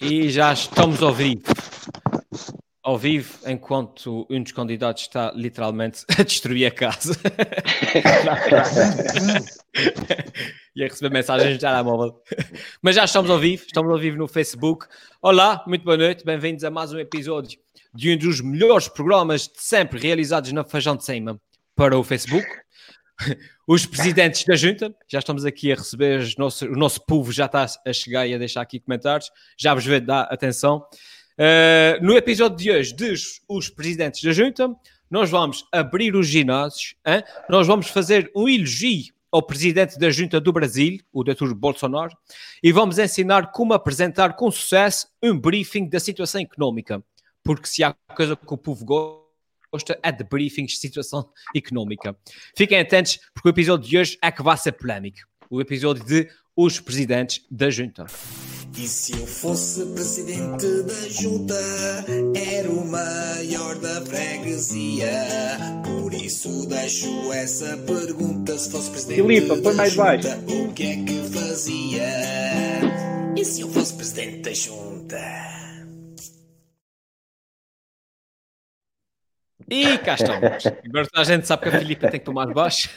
E já estamos ao vivo. Ao vivo, enquanto um dos candidatos está literalmente a destruir a casa. e a receber mensagens de telemóvel. Mas já estamos ao vivo, estamos ao vivo no Facebook. Olá, muito boa noite, bem-vindos a mais um episódio de um dos melhores programas de sempre realizados na Feijão de Cima para o Facebook os presidentes da junta, já estamos aqui a receber, nosso, o nosso povo já está a chegar e a deixar aqui comentários, já vos vejo dar atenção. Uh, no episódio de hoje dos os presidentes da junta, nós vamos abrir os ginásios, hein? nós vamos fazer um elogio ao presidente da junta do Brasil, o Dr. Bolsonaro, e vamos ensinar como apresentar com sucesso um briefing da situação económica, porque se há coisa que o povo gosta, gosta é de briefings de situação económica. Fiquem atentos, porque o episódio de hoje é que vai ser polémico. O episódio de Os Presidentes da Junta. E se eu fosse presidente da junta, era o maior da freguesia. Por isso deixo essa pergunta: se fosse presidente Filipa, põe da mais junta, baixo. o que é que fazia? E se eu fosse presidente da junta? E cá estamos. Agora a gente sabe que a Filipa tem que tomar baixo.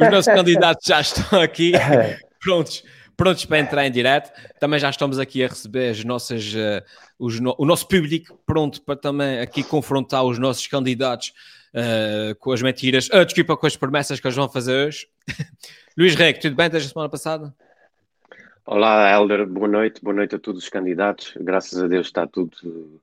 Os nossos candidatos já estão aqui, prontos, prontos para entrar em direto. Também já estamos aqui a receber as nossas, eh, os no- o nosso público pronto para também aqui confrontar os nossos candidatos eh, com as mentiras, ah, desculpa, com as promessas que eles vão fazer hoje. Luís Rego, tudo bem desde a semana passada? Olá, Helder, boa noite, boa noite a todos os candidatos. Graças a Deus está tudo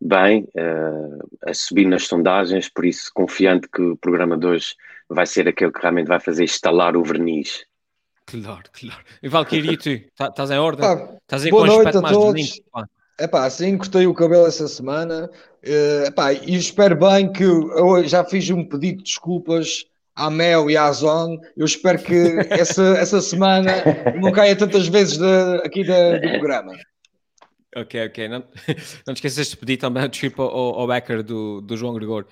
bem, eh, a subir nas sondagens, por isso confiante que o programa de hoje vai ser aquele que realmente vai fazer estalar o verniz. Claro, claro. E Valkyrie, tu, tá- estás em ordem? Pá, Estás aí boa com noite a todos. limpo. pá. Epá, sim, cortei o cabelo essa semana. Eh, epá, e espero bem que eu já fiz um pedido de desculpas à Mel e à Zone. Eu espero que essa, essa semana não caia tantas vezes da- aqui da- do programa. Ok, ok. Não, não te esqueças de pedir também a desculpa ao, ao Becker do, do João Gregório.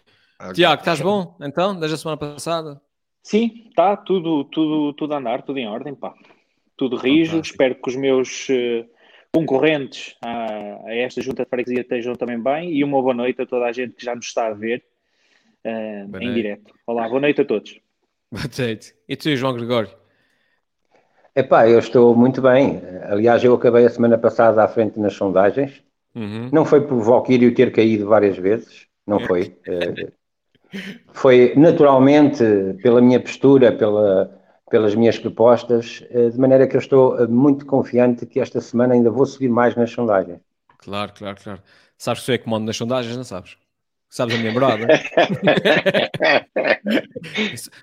Tiago, estás bom? Então, desde a semana passada? Sim, está tudo, tudo, tudo a andar, tudo em ordem, pá. Tudo rijo. Fantástico. Espero que os meus eh, concorrentes a, a esta junta de freguesia estejam também bem. E uma boa noite a toda a gente que já nos está a ver Boa em direto. Olá, boa noite a todos. Boa noite. E tu, João Gregório? Epá, eu estou muito bem. Aliás, eu acabei a semana passada à frente nas sondagens. Uhum. Não foi por Valkyrio ter caído várias vezes, não foi. Eh, Foi naturalmente pela minha postura, pela, pelas minhas propostas, eh, de maneira que eu estou eh, muito confiante que esta semana ainda vou subir mais nas sondagens. Claro, claro, claro. Sabes que sou eu que mando nas sondagens, não sabes? Sabes a minha morada?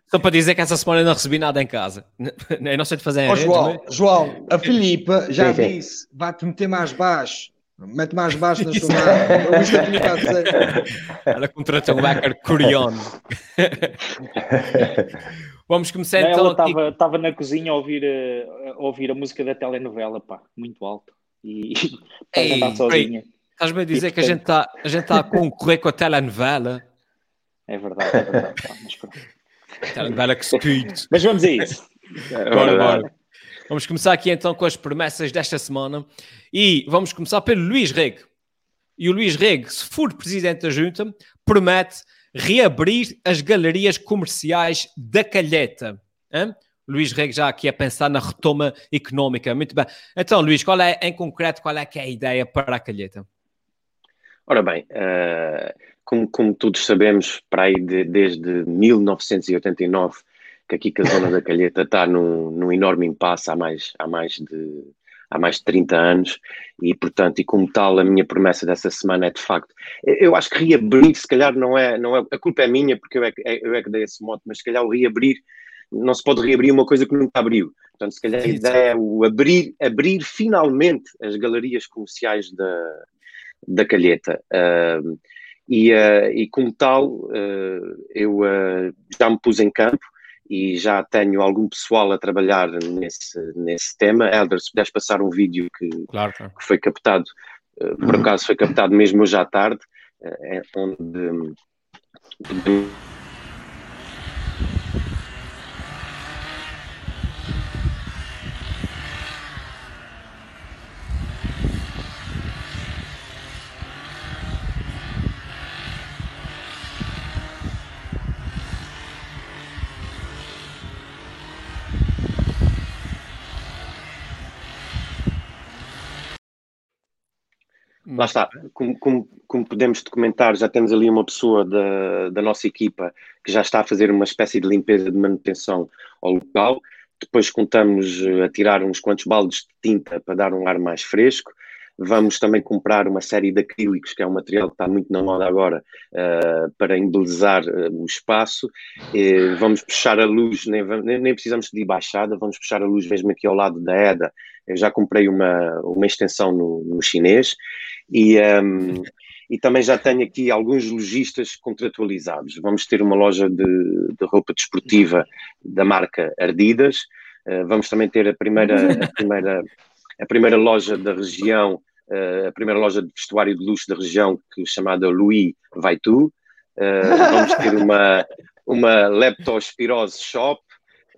Só para dizer que essa semana eu não recebi nada em casa. Eu não sei de fazer Ó redes, João, mas- João, a Filipa já Sim, sim. disse, vai-te meter mais baixo. Mete mais baixo na isto é a. Ela contratou o Becker coreano. Vamos começar Ela então aqui. estava na cozinha a ouvir, eh, a ouvir a música da telenovela, pá, muito alto. E para Ei, cantar sozinha. Estás-me a dizer que a gente está tá a concorrer com a telenovela? É verdade, é verdade. mas. Telenovela que se. Mas vamos a isso. Bora, bora. Vamos começar aqui então com as promessas desta semana e vamos começar pelo Luís Rego. E o Luís Rego, se for presidente da Junta, promete reabrir as galerias comerciais da Calheta. Hã? Luís Rego já aqui a pensar na retoma económica. Muito bem. Então, Luís, qual é, em concreto, qual é é a ideia para a Calheta? Ora bem, eh, como, como todos sabemos, para aí de- desde 1989, que aqui que a zona da Calheta está num, num enorme impasse há mais, há, mais de, há mais de 30 anos e, portanto, e como tal, a minha promessa dessa semana é de facto, eu acho que reabrir, se calhar não é, não é a culpa é minha, porque eu é, que- eu é que dei esse mote, mas se calhar o reabrir, não se pode reabrir uma coisa que nunca abriu. Portanto, se calhar a ideia é o abrir, abrir finalmente as galerias comerciais da, da Calheta. Ahm, e, ah, e como tal, ah, eu ah, já me pus em campo e já tenho algum pessoal a trabalhar nesse, nesse tema. Helder, se puderes passar um vídeo que, Claro, claro. que foi captado, por acaso foi captado mesmo hoje à tarde, é Lá está, como, como, como, podemos documentar, já temos ali uma pessoa da, da nossa equipa que já está a fazer uma espécie de limpeza de manutenção ao local. Depois contamos eh, a tirar uns quantos baldes de tinta para dar um ar mais fresco. Vamos também comprar uma série de acrílicos, que é um material que está muito na moda agora, uh, para embelezar uh, o espaço. E vamos puxar a luz, nem, nem, precisamos de baixada, vamos puxar a luz mesmo aqui ao lado da EDA. Eu já comprei uma, uma extensão no, no chinês e, um, e também já tenho aqui alguns lojistas contratualizados. Vamos ter uma loja de, de roupa desportiva da marca Ardidas. Uh, vamos também ter a primeira, a primeira, a primeira loja da região uh, a primeira loja de vestuário de luxo da região, que, chamada Louis Vai Tu. Uh, vamos ter uma, uma leptospirose shop,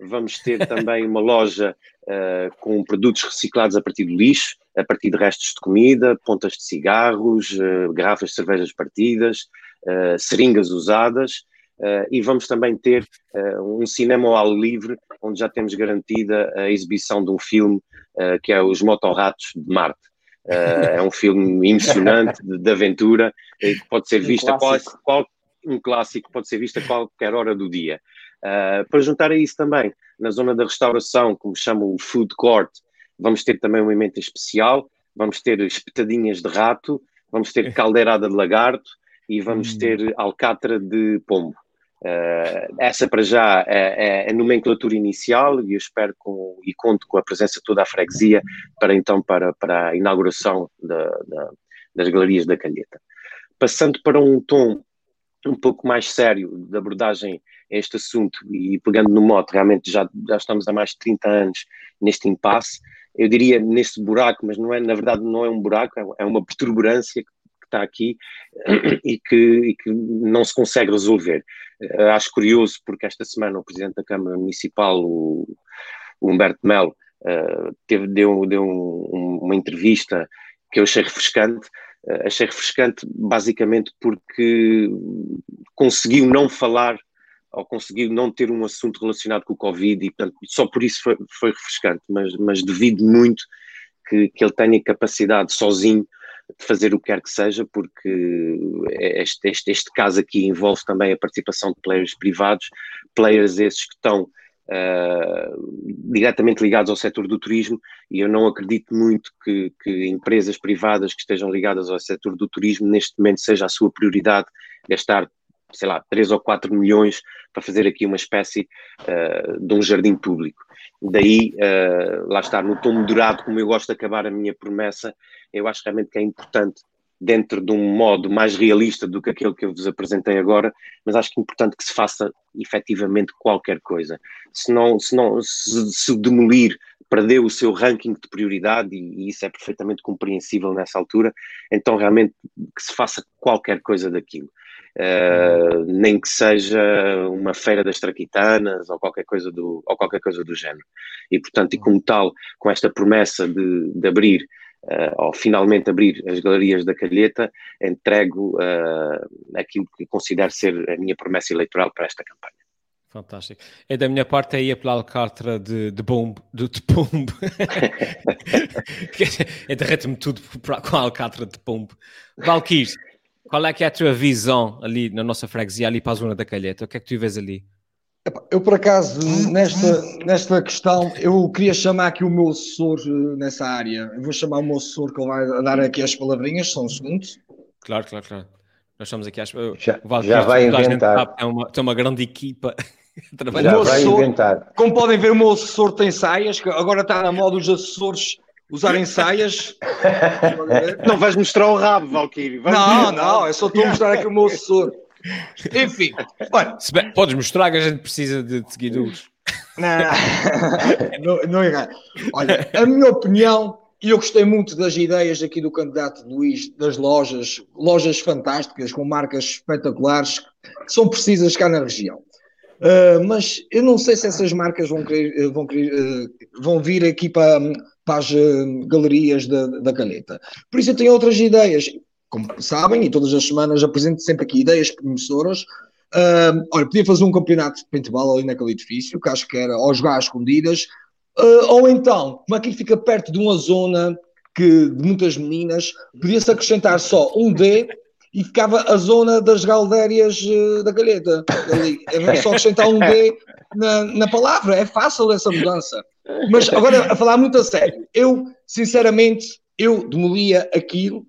vamos ter também uma loja uh, com produtos reciclados a partir do lixo, a partir de restos de comida, pontas de cigarros, uh, garrafas de cervejas partidas, uh, seringas usadas. e vamos também ter um cinema ao ar livre, onde já temos garantida a exibição de um filme que é Os Motorratos de Marte. É um filme emocionante de, de aventura que pode ser visto um a qual, qual, um clássico pode ser visto a qualquer hora do dia. Uh, para juntar a isso também, na zona da restauração, como chamam o food court, vamos ter também uma emenda especial, vamos ter espetadinhas de rato, vamos ter caldeirada de lagarto e vamos hum. ter alcatra de pombo. Uh, essa para já é, é, a nomenclatura inicial e eu espero com, e conto com a presença toda a freguesia para então para, para a inauguração da, da, das galerias da Calheta. Passando para um tom um pouco mais sério de abordagem a este assunto e pegando no mote, realmente já, já estamos há mais de 30 anos neste impasse, eu diria neste buraco, mas não é, na verdade não é um buraco, é, é uma protuberância está aqui e que, e que não se consegue resolver. Uh, acho curioso porque esta semana o Presidente da Câmara Municipal, o, o Humberto Melo, uh, teve, deu, deu um, uma entrevista que eu achei refrescante. Uh, achei refrescante basicamente porque conseguiu não falar ou conseguiu não ter um assunto relacionado com o Covid e, portanto, só por isso foi, foi refrescante, mas, mas devido muito que, que ele tenha capacidade sozinho de fazer o que quer que seja, porque este, este, este caso aqui envolve também a participação de players privados, players esses que estão uh, diretamente ligados ao setor do turismo, e eu não acredito muito que, que, empresas privadas que estejam ligadas ao setor do turismo neste momento seja a sua prioridade gastar, sei lá, 3 ou 4 milhões para fazer aqui uma espécie uh, de um jardim público. Daí, uh, lá está, no tom moderado, como eu gosto de acabar a minha promessa, eu acho realmente que é importante, dentro de um modo mais realista do que aquele que eu vos apresentei agora, mas acho que é importante que se faça efetivamente qualquer coisa. Se não, se, não, se, se demolir, perdeu o seu ranking de prioridade, e, e isso é perfeitamente compreensível nessa altura, então realmente que se faça qualquer coisa daquilo. Uh, nem que seja uma feira das traquitanas ou qualquer coisa do, ou qualquer coisa do género. E, portanto, e como tal, com esta promessa de, de abrir, uh, ou finalmente abrir as galerias da Calheta, entrego uh, aquilo que considero ser a minha promessa eleitoral para esta campanha. Fantástico. É da minha parte aí pela Alcatra de, de bombo, de, de pombo. é derrete-me tudo com a Alcatra de pombo. Valkyrie, qual é que é a tua visão ali na nossa freguesia, ali para a zona da Calheta? O que é que tu vês ali? Eu, por acaso, nesta, nesta questão, eu queria chamar aqui o meu assessor eh, nessa área. Eu vou chamar o meu assessor que ele vai dar aqui as palavrinhas, só um segundo. Claro, claro, claro. Nós estamos aqui às... Já, já vai inventar. Tem uma, tem uma grande equipa. Já vai assessor, inventar. Como podem ver, o meu assessor tem saias, que agora está na moda os assessores usarem saias. não vais mostrar o rabo, Valkyrie. Não, não, eu só estou a mostrar aqui o meu assessor. Enfim, olha. Bem, podes mostrar que a gente precisa de, seguidores. Não, não, não é Olha, a minha opinião, e eu gostei muito das ideias aqui do candidato Luís, das lojas, lojas fantásticas, com marcas espetaculares, que são precisas cá na região. Uh, mas eu não sei se essas marcas vão, querer, vão, querer, uh, vão vir aqui para, para as uh, galerias da, da Calheta. Por isso eu tenho outras ideias. Como sabem, e todas as semanas apresento sempre aqui ideias promissoras. Uh, olha, podia fazer um campeonato de paintball ali naquele edifício, que acho que era ou jogar às escondidas, uh, ou então, como aquilo fica perto de uma zona que, de muitas meninas, podia-se acrescentar só um D e ficava a zona das galdérias uh, da galheta. Ali. É só acrescentar um D na, na palavra, é fácil essa mudança. Mas agora, a falar muito a sério, eu, sinceramente, eu demolia aquilo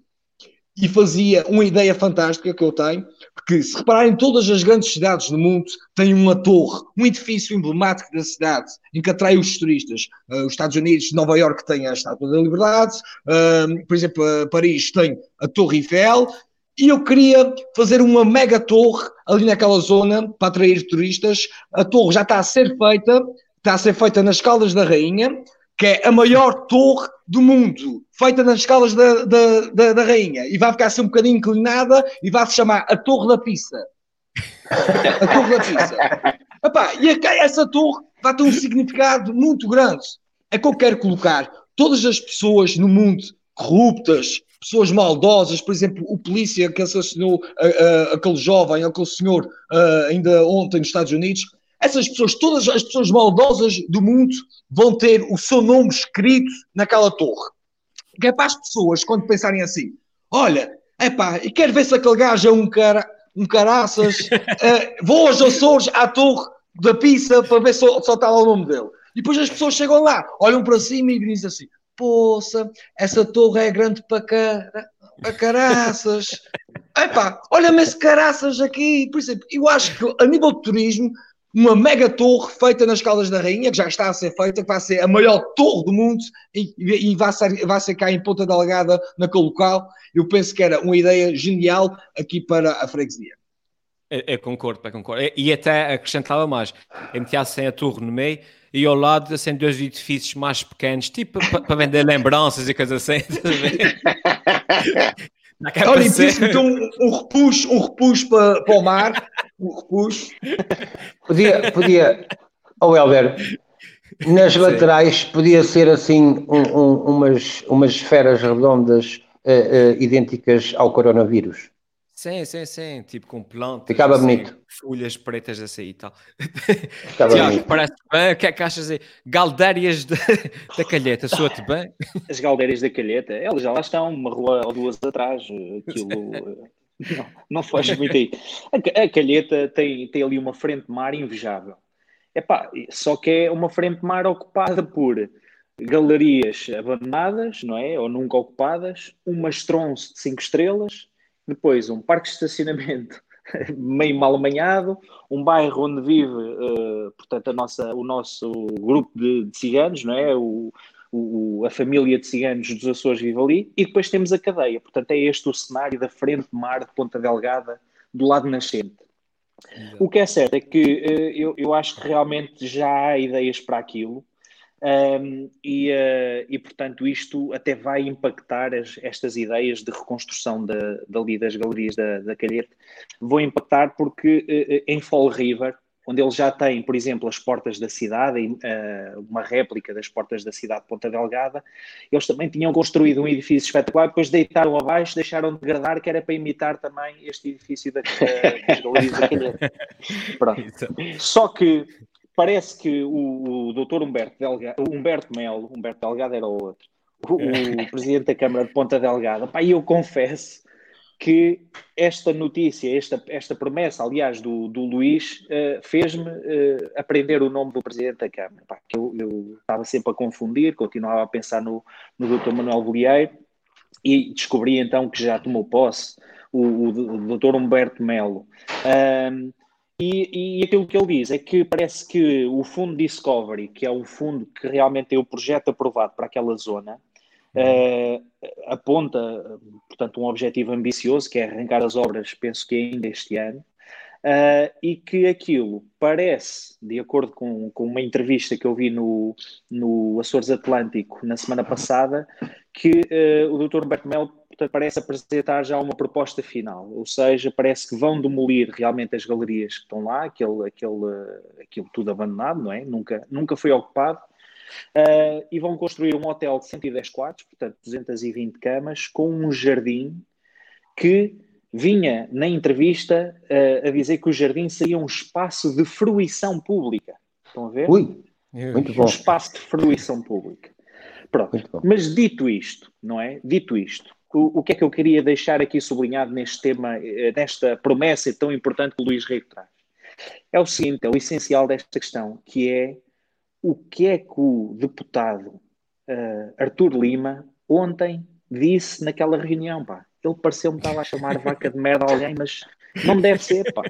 e fazia uma ideia fantástica que eu tenho, porque se repararem, todas as grandes cidades do mundo têm uma torre, um edifício emblemático da cidade, em que atrai os turistas. Uh, os Estados Unidos, Nova York tem a Estátua da Liberdade, uh, por exemplo, uh, Paris tem a Torre Eiffel, e eu queria fazer uma mega torre ali naquela zona para atrair turistas. A torre já está a ser feita, está a ser feita nas Caldas da Rainha, que é a maior torre do mundo, feita nas escalas da, da, da, da, rainha, e vai ficar assim um bocadinho inclinada e vai se chamar a Torre da Pizza. a Torre da Pizza. Epá, e essa torre vai ter um significado muito grande. É que eu quero colocar todas as pessoas no mundo corruptas, pessoas maldosas, por exemplo, o polícia que assassinou uh, uh, aquele jovem, aquele senhor uh, ainda ontem nos Estados Unidos, essas pessoas, todas as pessoas maldosas do mundo, vão ter o seu nome escrito naquela torre. Que é para as pessoas, quando pensarem assim, olha, epá, e quero ver se aquele gajo é um, cara, um caraças, uh, vou aos Açores à torre da pizza para ver se só está lá o nome dele. E depois as pessoas chegam lá, olham para cima e dizem assim, poça, essa torre é grande para, cara, para caraças. Epá, olha-me esse caraças aqui. Por exemplo, eu acho que a nível de turismo uma mega torre feita nas Caldas da Rainha, que já está a ser feita, que vai ser a maior torre do mundo e, e vai, ser, vai ser cá em Ponta Delgada, naquele local. Eu penso que era uma ideia genial aqui para a freguesia. Eu, eu concordo, eu concordo. E até acrescentava mais, metia-se a torre no meio e ao lado assim dois edifícios mais pequenos, tipo para vender lembranças e coisas assim. Olha, disse então um, um repuxo, um repuxo para, para o mar, um repuxo. Podia, podia, oh Helder, nas Sim. laterais podia ser assim um, um, umas, umas esferas redondas uh, uh, idênticas ao coronavírus. Sim, sim, sim, tipo com plantas. Ficava assim, bonito. Folhas pretas assim e tal. Ficava Tiago, bonito. parece bem. O que é que achas aí? Galdérias de, da calheta, soa-te bem? As galdérias da calheta, elas já lá estão, uma rua ou duas atrás. Aquilo. não, não foge muito aí. A, a calheta tem, tem ali uma frente de mar invejável. Epá, só que é uma frente de mar ocupada por galerias abandonadas, não é? Ou nunca ocupadas, umas tronço de cinco estrelas, depois um parque de estacionamento meio mal amanhado, um bairro onde vive, eh, portanto, a nossa, o nosso grupo de, de ciganos, não é? O, o- a família de ciganos dos Açores vive ali, e depois temos a cadeia. Portanto, é este o cenário da frente de mar de Ponta Delgada, do lado nascente. O que é certo é que eh, eu, eu acho que realmente já há ideias para aquilo. Um, e, eh, e, portanto, isto até vai impactar as- estas ideias de reconstrução da, dali das galerias da, da Calhete. Vão impactar porque eh, em Fall River, onde eles já têm, por exemplo, as portas da cidade, eh, uma réplica das portas da cidade de Ponta Delgada, eles também tinham construído um edifício espetacular, depois deitaram abaixo, deixaram de degradar, que era para imitar também este edifício da- das galerias da Calhete. Pronto. Só que parece que o, o doutor Humberto, Delgado, Humberto Melo, Humberto Delgado era o outro, o, o presidente da Câmara de Ponta Delgada, pá, e eu confesso que esta notícia, esta, esta promessa, aliás, do, do Luís, eh, fez-me eh, aprender o nome do presidente da Câmara, pá, que eu, eu estava sempre a confundir, continuava a pensar no, no doutor Manuel Bolieiro, e descobri então que já tomou posse o, o, o doutor Humberto Melo. E, e aquilo que ele diz é que parece que o fundo Discovery, que é o fundo que realmente tem o projeto aprovado para aquela zona, eh, aponta, portanto, um objetivo ambicioso, que é arrancar as obras, penso que ainda este ano, eh, e que aquilo parece, de acordo com, com uma entrevista que eu vi no, no Açores Atlântico na semana passada, que eh, o Dr. Humberto Melo parece apresentar já uma proposta final, ou seja, parece que vão demolir realmente as galerias que estão lá, aquele, aquele, aquilo tudo abandonado, não é? Nunca, nunca foi ocupado, eh, e vão construir um hotel de 110 quartos, portanto 220 camas, com um jardim que vinha na entrevista eh, a dizer que o jardim seria um espaço de fruição pública. Estão a ver? Ui, muito um bom. espaço de fruição pública. Pronto. Mas dito isto, não é? Dito isto, o, o que é que eu queria deixar aqui sublinhado neste tema, eh, nesta promessa tão importante que o Luís Rei traz? É o seguinte, é o essencial desta questão, que é o que é que o deputado eh, Arthur Lima ontem disse naquela reunião, pá. Ele pareceu-me estar lá a chamar vaca de merda a alguém, mas não deve ser, pá.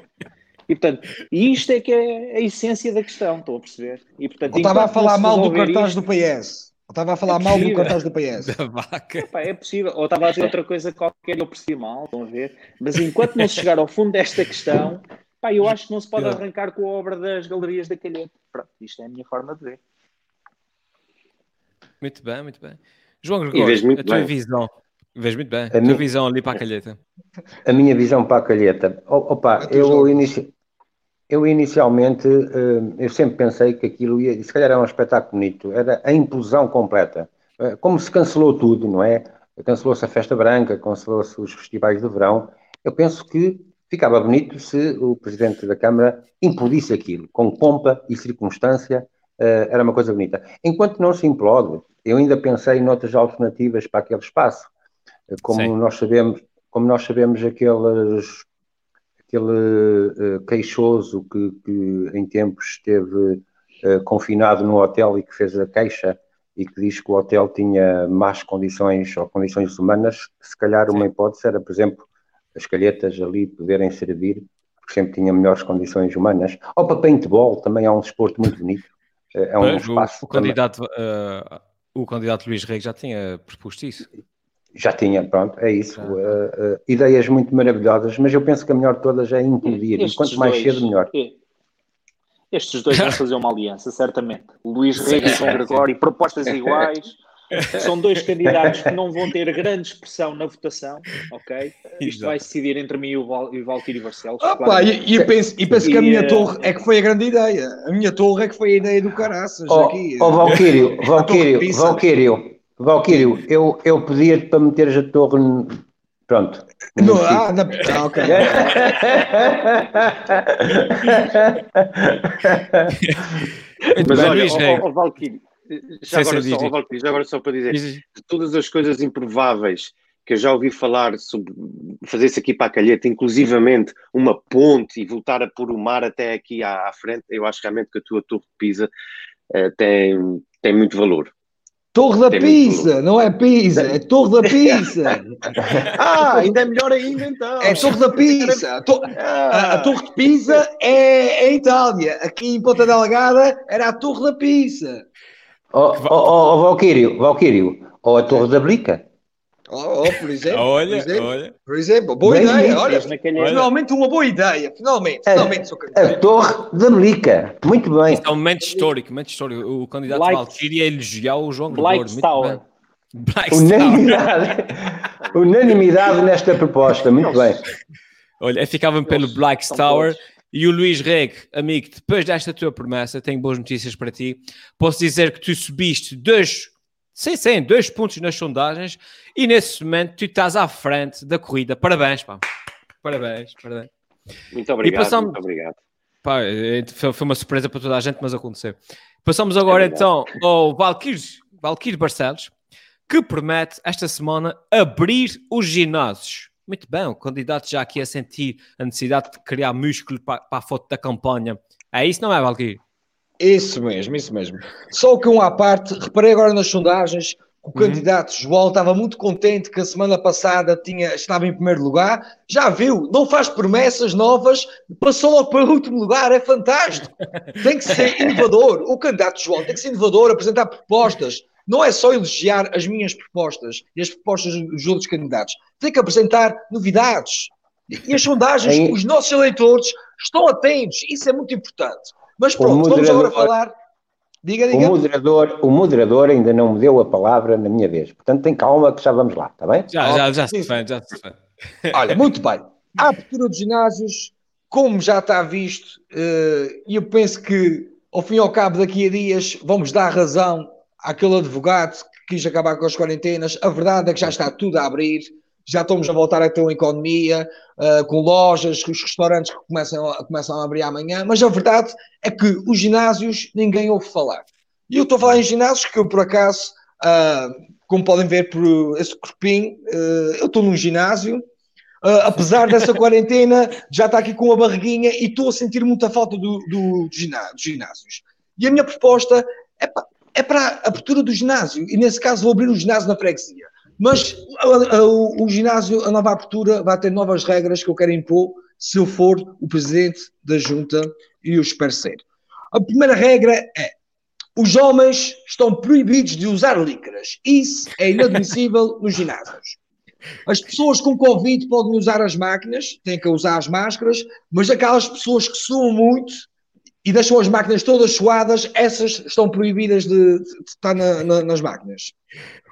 E, portanto, isto é que é a essência da questão, estou a perceber. E, portanto, estava a falar mal do cartaz isto- do PS. Estava a falar É mal do cartaz do PS. Da vaca. Pá, é possível. Ou estava a dizer outra coisa qualquer e eu percebi mal, estão a ver? Mas enquanto não se chegar ao fundo desta questão, pá, eu acho que não se pode arrancar com a obra das galerias da Calheta. Pronto, isto é a minha forma de ver. Muito bem, muito bem. João Gregório, a tua bem. visão. Vês muito bem. A, A tua mim- visão ali para a calheta. A minha visão para a calheta. Opa, tua, eu, João. Eu inicialmente, eh, eu sempre pensei que aquilo ia, se calhar era um espetáculo bonito, era a implosão completa. Eh, Como se cancelou tudo, não é? Cancelou-se a Festa Branca, cancelou-se os festivais de verão. Eu penso que ficava bonito se o Presidente da Câmara implodisse aquilo, com pompa e circunstância, eh, era uma coisa bonita. Enquanto não se implode, eu ainda pensei noutras alternativas para aquele espaço. Como Sim. nós sabemos, como nós sabemos aqueles aquele eh, queixoso que, que em tempos esteve eh, confinado no hotel e que fez a queixa e que diz que o hotel tinha más condições ou condições humanas, se calhar uma hipótese era, por exemplo, as calhetas ali poderem servir, porque sempre tinha melhores condições humanas. Ou para paintball, também é um desporto muito bonito. Eh, É um Mas o, espaço o também- candidato, eh, o candidato Luís Rei já tinha proposto isso. Já tinha, pronto, é isso. Eh, eh, ideias muito maravilhosas, mas eu penso que a melhor de todas é implodir. E quanto mais dois- cedo, melhor. eh, Estes dois vão fazer uma aliança, certamente. Luís Rei e Sim, João sim. Gregório, propostas iguais. São dois candidatos que não vão ter grande expressão na votação, ok? Isto Exato. vai decidir entre mim e o, Val, e o Barcelos. Ah, pá, e, e eu penso, e penso que a E, minha torre é que foi a grande ideia. A minha torre é que foi a ideia do caraças Ó aqui. ó, Valquírio, Valquírio. Valquírio, Valquírio, eu, eu pedia-te para meteres a torre. n- Pronto. No, ah, na, ah, ok. Mas olha, ó, ó, Valquírio, já agora, só, diz, ó, Valquírio, já agora só para dizer, Diz- de todas as coisas improváveis que eu já ouvi falar sobre fazer-se aqui para a calheta, inclusivamente uma ponte e voltar a pôr o mar até aqui à, à frente, eu acho realmente que a tua torre de Pisa eh, tem, tem muito valor. Torre da Tem muito Pisa, não é Pisa, é Torre da Pisa. Ah, ainda é melhor ainda então. É Torre da Pisa. A, to- a- a Torre de Pisa é, é Itália. Aqui em Ponta Delgada era a Torre da Pisa. Ó ó, ó, ó, Valquírio, Valquírio, ou a Torre da Blica. Oh, oh, por exemplo. por Olha, exemplo, olha. Por exemplo, boa Bem ideia. Olha, naquele- finalmente uma boa ideia. Finalmente, É. finalmente, sou A candidato. Torre da Blica. Muito bem. Isto é um momento histórico, momento histórico. O candidato Blight- Valkyrie a elogiar o João Gregório. Muito Tower. bem. Unanimidade. Unanimidade nesta proposta. Muito bem. Olha, ficava pelo Black Tower. E o Luís Reg, amigo, depois desta tua promessa, tenho boas notícias para ti. Posso dizer que tu subiste dois, sim, sim, dois pontos nas sondagens e nesse momento tu estás à frente da corrida. Parabéns, pá. Parabéns, parabéns. Muito obrigado, passamos- muito obrigado. Pá, é, foi uma surpresa para toda a gente, mas aconteceu. Passamos agora É então ao Valkyrie Barcelos, que promete esta semana abrir os ginásios. Muito bem, o candidato já aqui a sentir a necessidade de criar músculo para, para a foto da campanha. É isso, não é, Valkyrie? Isso mesmo, isso mesmo. Só que um à parte, reparei agora nas sondagens que o Uhum. candidato João estava muito contente que a semana passada tinha, estava em primeiro lugar. Já viu, não faz promessas novas, passou logo para o último lugar, é fantástico. Tem que ser inovador. O candidato João tem que ser inovador, apresentar propostas. Não é só elogiar as minhas propostas e as propostas dos outros candidatos. Tem que apresentar novidades. E as sondagens, os nossos eleitores estão atentos. Isso é muito importante. Mas O pronto, vamos agora falar. Diga, O diga. moderador, o moderador ainda não me deu a palavra na minha vez. Portanto, tem calma que já vamos lá, está bem? Já, já, já se defende, já se defende. Olha, muito bem. A abertura dos ginásios, como já está visto, eh, e eu penso que, ao fim e ao cabo, daqui a dias, vamos dar razão àquele advogado que quis acabar com as quarentenas. A verdade é que já está tudo a abrir, já estamos a voltar a ter uma economia, eh, com lojas, com os restaurantes que começam a, começam a abrir amanhã, mas a verdade é que os ginásios ninguém ouve falar. E eu estou a falar em ginásios que eu, por acaso, Uh, como podem ver por esse corpinho, uh, eu estou num ginásio. Uh, apesar dessa quarentena, já está aqui com a barriguinha e estou a sentir muita falta do, do, do ginásio, dos ginásios. E a minha proposta é, pa, é para a abertura do ginásio. E nesse caso vou abrir o ginásio na freguesia. Mas o, o ginásio, a nova abertura, vai ter novas regras que eu quero impor se eu for o presidente da junta e eu espero ser. A primeira regra é os homens estão proibidos de usar líqueras. Isso é inadmissível nos ginásios. As pessoas com Covid podem usar as máquinas, têm que usar as máscaras, mas aquelas pessoas que suam muito e deixam as máquinas todas suadas, essas estão proibidas de, de estar na, na, nas máquinas.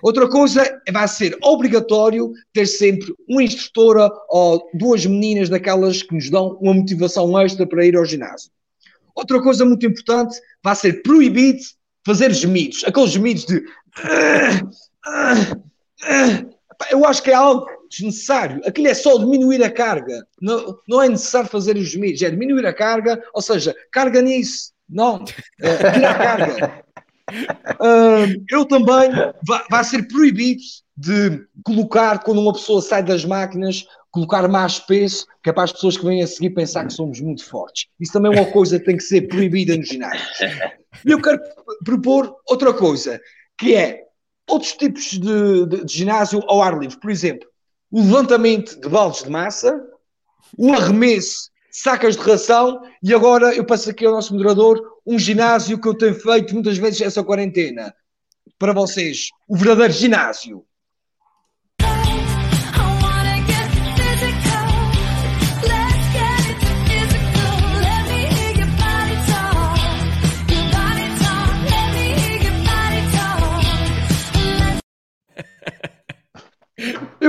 Outra coisa vai ser obrigatório ter sempre uma instrutora ou duas meninas daquelas que nos dão uma motivação extra para ir ao ginásio. Outra coisa muito importante vai ser proibido fazer gemidos, aqueles gemidos de. Eu acho que é algo desnecessário. Aquilo é só diminuir a carga. Não, não é necessário fazer os gemidos, é diminuir a carga, ou seja, carga nisso. Não, é, tirar a carga. Uh, eu também vai, vai, ser proibido de colocar, quando uma pessoa sai das máquinas, colocar mais peso, que é para as pessoas que vêm a seguir pensar que somos muito fortes. Isso também é uma coisa que tem que ser proibida nos ginásios. E eu quero propor outra coisa, que é outros tipos de, de, de ginásio ao ar livre. Por exemplo, o levantamento de baldes de massa, o arremesso sacas de ração e agora eu passo aqui ao nosso moderador um ginásio que eu tenho feito muitas vezes essa quarentena. Para vocês, o verdadeiro ginásio.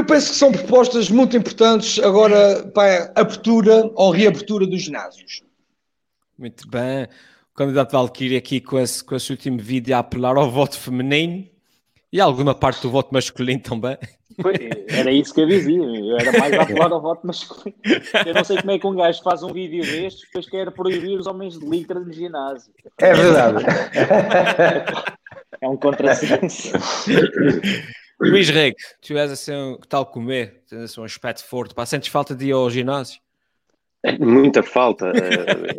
Eu penso que são propostas muito importantes agora para a abertura ou reabertura dos ginásios. Muito bem. O candidato Valkyrie aqui com esse, com esse último vídeo a apelar ao voto feminino e alguma parte do voto masculino também. Foi, era isso que eu dizia. Eu era mais a apelar ao voto masculino. Eu não sei como é que um gajo faz um vídeo destes depois quer proibir os homens de licra no ginásio. É verdade. É um contrassenso. Luís Rego, tu és assim, tal comer, tens assim um aspecto forte, pá, sentes falta de ir ao ginásio? Muita falta.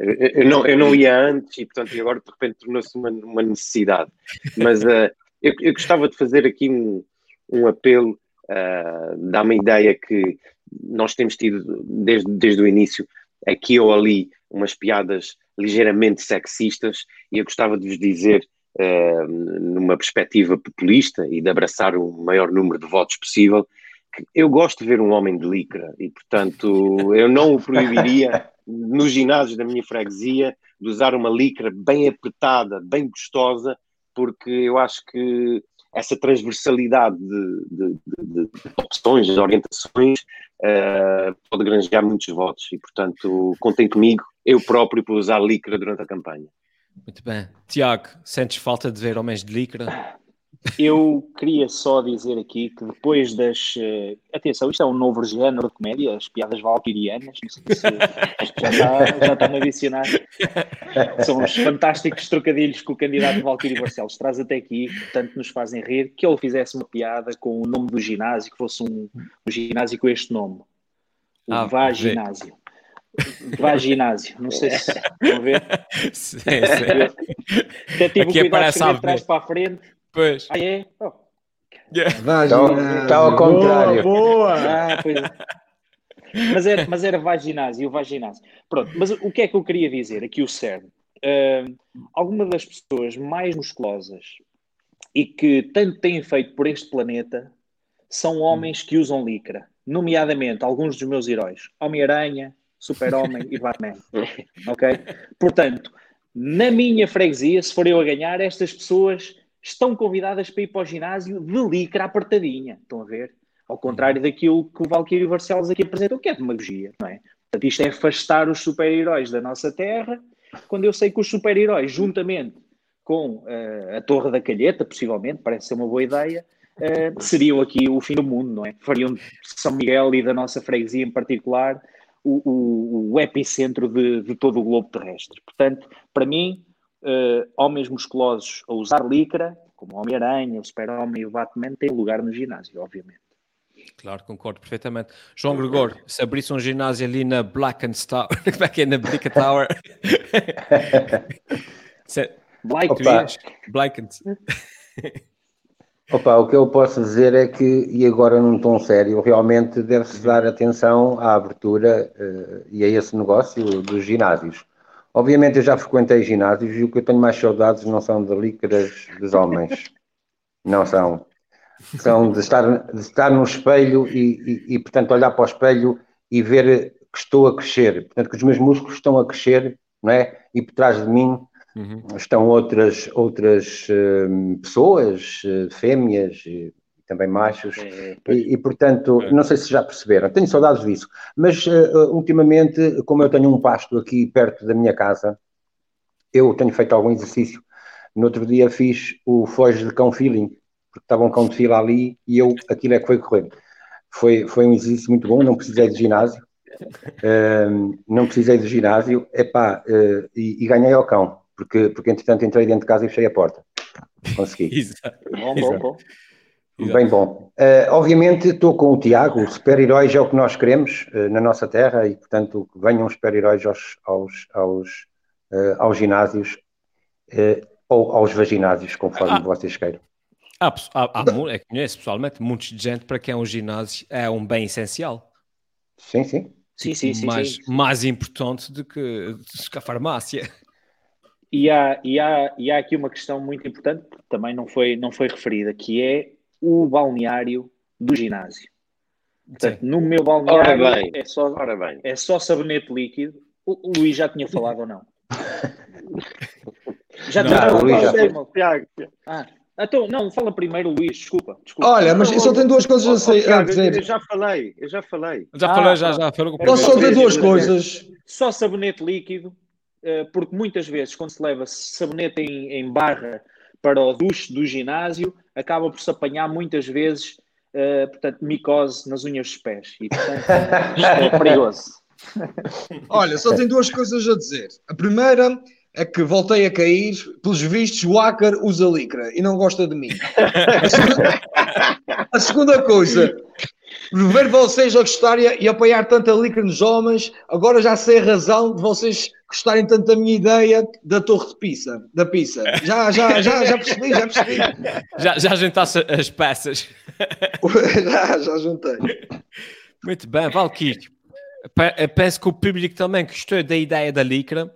Eh, eu, não, eu não ia antes e, portanto, agora de repente tornou-se uma, uma, necessidade. Mas uh, eu, eu, gostava de fazer aqui um, um apelo, uh, dá uma ideia que nós temos tido desde, desde o início, aqui ou ali, umas piadas ligeiramente sexistas, e eu gostava de vos dizer uh, numa perspectiva populista e de abraçar o maior número de votos possível, eu gosto de ver um homem de licra e, portanto, eu não o proibiria nos ginásios da minha freguesia de usar uma licra bem apertada, bem gostosa, porque eu acho que essa transversalidade de, de, de, de opções, de orientações, uh, pode granjear muitos votos e, portanto, contem comigo, eu próprio, para usar licra durante a campanha. Muito bem. Tiago, sentes falta de ver homens de licra? Eu queria só dizer aqui que depois das. Uh, atenção, isto é um novo género de comédia, as piadas valquirianas, não sei se já está, já está no dicionário. São os fantásticos trocadilhos que o candidato Valquírio Barcelos traz até aqui, tanto nos fazem rir, que ele fizesse uma piada com o nome do ginásio, que fosse um, um ginásio com este nome. O ah, Vá Ginásio. Vá ginásio, não sei se estão a ver. Sim, sim. Até tive Aqui o cuidado de trás para a frente. Pois. Ah, é? Oh. Yeah. Está, está ao contrário. Boa, boa. Ah, é. Mas era, mas era vá ginásio, vá ginásio. Pronto, mas o que é que eu queria dizer aqui o CERN? Uh, alguma das pessoas mais musculosas e que tanto têm feito por este planeta são homens que usam licra, nomeadamente alguns dos meus heróis, Homem-Aranha, Super-Homem e Batman. Ok? Portanto, na minha freguesia, se for eu a ganhar, estas pessoas estão convidadas para ir para o ginásio de licra apertadinha. Estão a ver? Ao contrário daquilo que o Valkyrie Barcelos aqui apresentou, que é demagogia, não é? Portanto, isto é afastar os super-heróis da nossa terra, quando eu sei que os super-heróis, juntamente com uh, a Torre da Calheta, possivelmente, parece ser uma boa ideia, uh, seriam aqui o fim do mundo, não é? Fariam de São Miguel e da nossa freguesia em particular o, o, o epicentro de, de, todo o globo terrestre. Portanto, para mim, uh, homens musculosos a usar licra, como o Homem-Aranha, o Super-Homem e o Batman, têm lugar no ginásio, obviamente. Claro, concordo perfeitamente. João Gregor, se abrisse um ginásio ali na Black and Tower, como é que é na Blick Tower? Black, Black and... Opa, o que eu posso dizer é que, e agora num tom sério, realmente deve-se dar atenção à abertura uh, e a esse negócio dos ginásios. Obviamente eu já frequentei ginásios e o que eu tenho mais saudades não são de líquidas dos homens. Não são. São de estar, de estar no espelho e, e, e, portanto, olhar para o espelho e ver que estou a crescer. Portanto, que os meus músculos estão a crescer, não é? E por trás de mim uhum. estão outras, outras uh, pessoas, uh, fêmeas e também machos, é, e, e, portanto, é. não sei se já perceberam, tenho saudades disso, mas uh, ultimamente, como eu tenho um pasto aqui perto da minha casa, eu tenho feito algum exercício. No outro dia fiz o foge de cão feeling, porque estava um cão de fila ali e eu, aquilo é que foi correr. Foi, foi um exercício muito bom, não precisei de ginásio, uh, não precisei de ginásio, epá, uh, e, e ganhei ao cão, porque, porque entretanto entrei dentro de casa e fechei a porta. Consegui. Exato. Bom, bom, bom. Bem bom. Uh, obviamente estou com o Tiago, super-heróis é o que nós queremos uh, na nossa terra e, portanto, venham super-heróis aos, aos, aos, uh, aos ginásios ou aos vaginásios, conforme ah, vocês queiram. Há, há, há, é, conheço pessoalmente muita gente para quem um ginásio é um bem essencial. Sim, sim. Sim, sim, sim, mais, sim. mais importante do que, do que a farmácia. E há, e, há, e há aqui uma questão muito importante que também não foi, não foi referida, que é o balneário do ginásio. Portanto, no meu balneário é, só, é só sabonete líquido. O, o Luís já tinha falado ou não? já tinha falado. Luís já ah, então, não, fala primeiro, Luís, desculpa. desculpa. Olha, mas eu só tenho duas coisas a, a dizer. Eu já falei, eu já falei. Já ah, falei, já, já. Falei Posso só dizer duas coisas. Só sabonete líquido, porque muitas vezes, quando se leva sabonete em, em barra para o duche do ginásio, acaba por se apanhar muitas vezes, uh, portanto, micose nas unhas dos pés. E, portanto, isto é perigoso. Olha, só tenho duas coisas a dizer. A primeira é que voltei a cair, pelos vistos, o Acker usa licra e não gosta de mim. A segunda, a segunda coisa, ver vocês a gostarem e apoiar tanta licra nos homens, agora já sei a razão de vocês gostarem tanto da minha ideia da torre de pizza, da pizza. Já, já, já, já percebi, já percebi. Já, já juntaste as peças. já, já juntei. Muito bem, Valkyrie. Penso que o público também gostou da ideia da licra,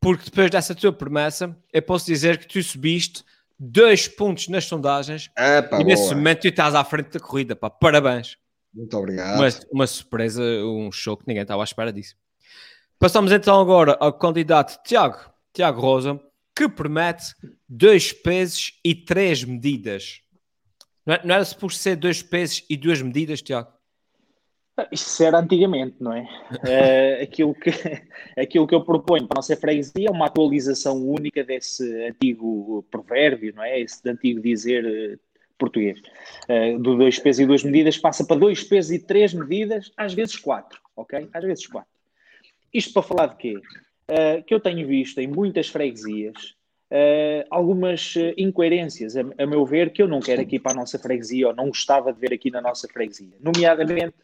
porque depois dessa tua promessa, eu posso dizer que tu subiste dois pontos nas sondagens pá, e nesse boa. momento tu estás à frente da corrida, pá. Parabéns. Muito obrigado. Uma, uma surpresa, um show que ninguém estava à espera disso. Passamos então agora ao candidato Tiago, Tiago Rosa, que promete dois pesos e três medidas. Não, é, não era suposto ser dois pesos e duas medidas, Tiago? Isso era antigamente, não é? uh, aquilo, que, aquilo que eu proponho para a nossa freguesia é uma atualização única desse antigo provérbio, não é? Esse antigo dizer português, uh, do dois pesos e duas medidas, passa para dois pesos e três medidas, às vezes quatro, ok? Às vezes quatro. Isto para falar de quê? Uh, que eu tenho visto em muitas freguesias uh, algumas incoerências, a, a, meu ver, que eu não quero aqui para a nossa freguesia ou não gostava de ver aqui na nossa freguesia. Nomeadamente,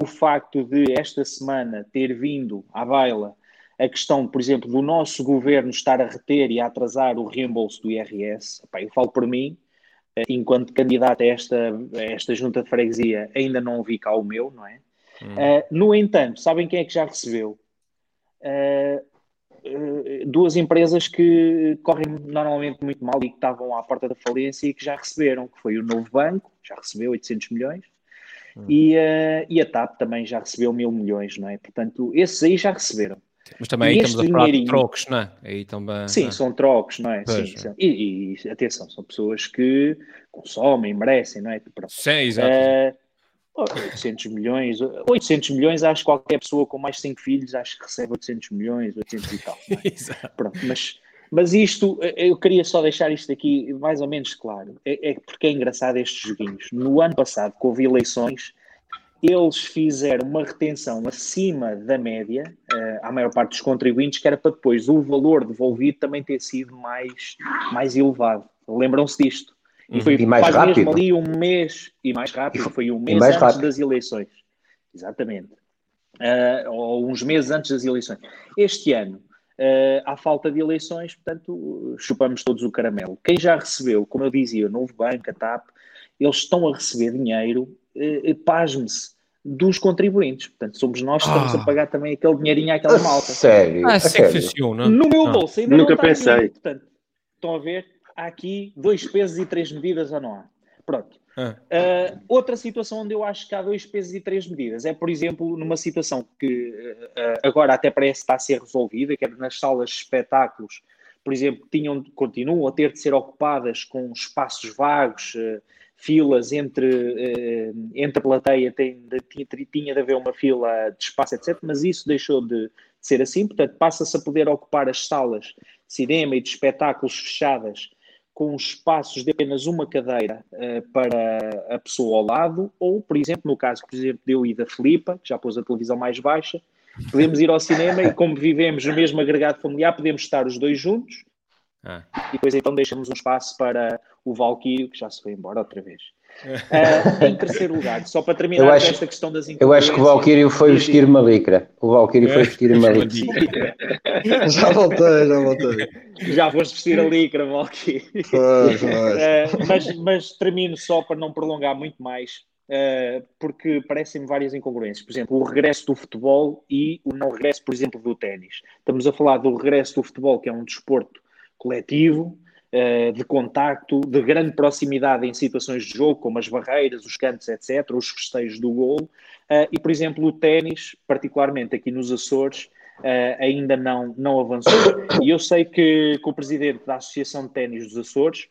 o facto de esta semana ter vindo à baila a questão, por exemplo, do nosso governo estar a reter e a atrasar o reembolso do IRS. Epá, eu falo por mim, enquanto candidato a esta, a esta junta de freguesia, ainda não vi cá o meu, não é? Hum. Uh, no entanto, sabem quem é que já recebeu? Uh, uh, duas empresas que correm normalmente muito mal e que estavam à porta da falência e que já receberam, que foi o Novo Banco, já recebeu 800 milhões, hum. e, e a TAP também já recebeu mil milhões, não é? Portanto, esses aí já receberam. Mas também aí estamos a falar de trocos, não é? Aí também, sim, não é? são trocos, não é? Sim, sim. E, e, atenção, são pessoas que consomem, merecem, não é? Pronto. Sim, exato. Uh, 800 milhões, 800 milhões, acho que qualquer pessoa com mais 5 filhos, acho que recebe 800 milhões, 800 e tal. É? exato. Pronto, mas, mas isto, eu queria só deixar isto aqui mais ou menos claro, é, é porque é engraçado estes joguinhos. No ano passado, que houve eleições, eles fizeram uma retenção acima da média, uh, à maior parte dos contribuintes, que era para depois o valor devolvido também ter sido mais, mais elevado. Lembram-se disto. E Uhum. foi E mais quase rápido. mesmo ali um mês, e mais rápido, foi- um mês antes rápido. das eleições. Exatamente. Ah, ou uns meses antes das eleições. Este ano, ah, há falta de eleições, portanto, chupamos todos o caramelo. Quem já recebeu, como eu dizia, o Novo Banco, a TAP, eles estão a receber dinheiro, eh, pasme-se, dos contribuintes. Portanto, somos nós que estamos Ah. a pagar também aquele dinheirinho àquela A malta. sério, Ah, assim sério. funciona. No meu Ah. bolso ainda Nunca não está pensei. nenhum. Portanto, estão a ver? Há aqui dois pesos e três medidas ou não há? Pronto. Ah. Uh, outra situação onde eu acho que há dois pesos e três medidas é, por exemplo, numa situação que uh, agora até parece estar a ser resolvida, que é nas salas de espetáculos, por exemplo, tinham, continuam a ter de ser ocupadas com espaços vagos, uh, filas entre, uh, entre a plateia, tem tinha, tinha de haver uma fila de espaço, etc. Mas isso deixou de, de ser assim, portanto, passa-se a poder ocupar as salas de cinema e de espetáculos fechadas com espaços de apenas uma cadeira uh, para a pessoa ao lado, ou, por exemplo, no caso, por exemplo, de eu e da Filipa, que já pôs a televisão mais baixa, podemos ir ao cinema e, como vivemos no mesmo agregado familiar, podemos estar os dois juntos Ah. e depois então deixamos um espaço para o Valquírio, que já se foi embora outra vez. Uh, em terceiro lugar, só para terminar acho- esta questão das Eu acho que o Valkyrio foi vestir uma licra. O Valkyrio foi vestir uma licra. Já voltei, já voltei. Já foste vestir a licra, pois. Uh, mas, mas termino só para não prolongar muito mais, uh, porque parecem-me várias incongruências. Por exemplo, o regresso do futebol e o não regresso, por exemplo, do ténis. Estamos a falar do regresso do futebol, que é um desporto coletivo, uh, de contacto, de grande proximidade em situações de jogo, como as barreiras, os cantos, etc., os festejos do golo. Uh, e, por exemplo, o ténis, particularmente aqui nos Açores, Uh, ainda não, não avançou. E eu sei que, que o presidente da Associação de Ténis dos Açores,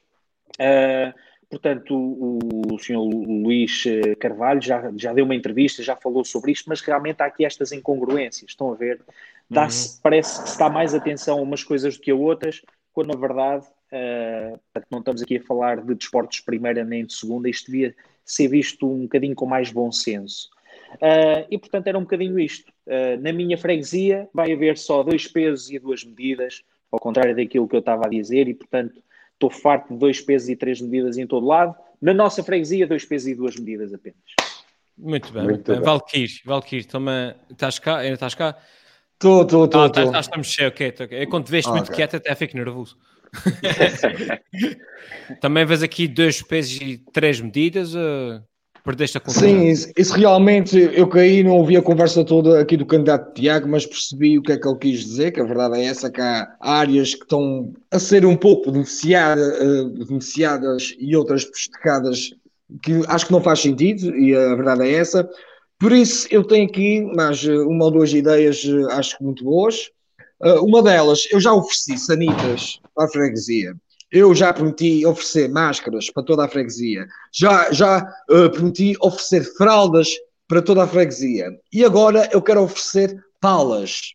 portanto, o, o senhor Luís Carvalho já, já deu uma entrevista, já falou sobre isto, mas realmente há aqui estas incongruências. Estão a ver? Dá-se, uhum. Parece que se dá mais atenção a umas coisas do que a outras, quando na verdade uh, não estamos aqui a falar de desportos de primeira nem de segunda, isto devia ser visto um bocadinho com mais bom senso. Uh, e portanto era um bocadinho isto. Uh, na minha freguesia vai haver só dois pesos e duas medidas, ao contrário daquilo que eu estava a dizer, e portanto estou farto de dois pesos e três medidas em todo lado. Na nossa freguesia, dois pesos e duas medidas apenas. Muito bem, muito bem. Toma, estás cá? Ainda estás cá? Estou, estou, estou. Ah, tá, estamos cheio, ok. okay. Quando te vês ah, muito okay. quieto, até fico nervoso. Também vês aqui dois pesos e três medidas. Uh... Perdeste a Sim, isso, isso, realmente eu caí, não ouvi a conversa toda aqui do candidato Tiago, mas percebi o que é que ele quis dizer, que a verdade é essa, que há áreas que estão a ser um pouco beneficiada, uh, beneficiadas e outras prejudicadas, que acho que não faz sentido, e a verdade é essa. Por isso eu tenho aqui mais uma ou duas ideias, acho que muito boas. Uh, uma delas, eu já ofereci sanitas a freguesia. Eu já prometi oferecer máscaras para toda a freguesia. Já, já uh, prometi oferecer fraldas para toda a freguesia. E agora eu quero oferecer palas.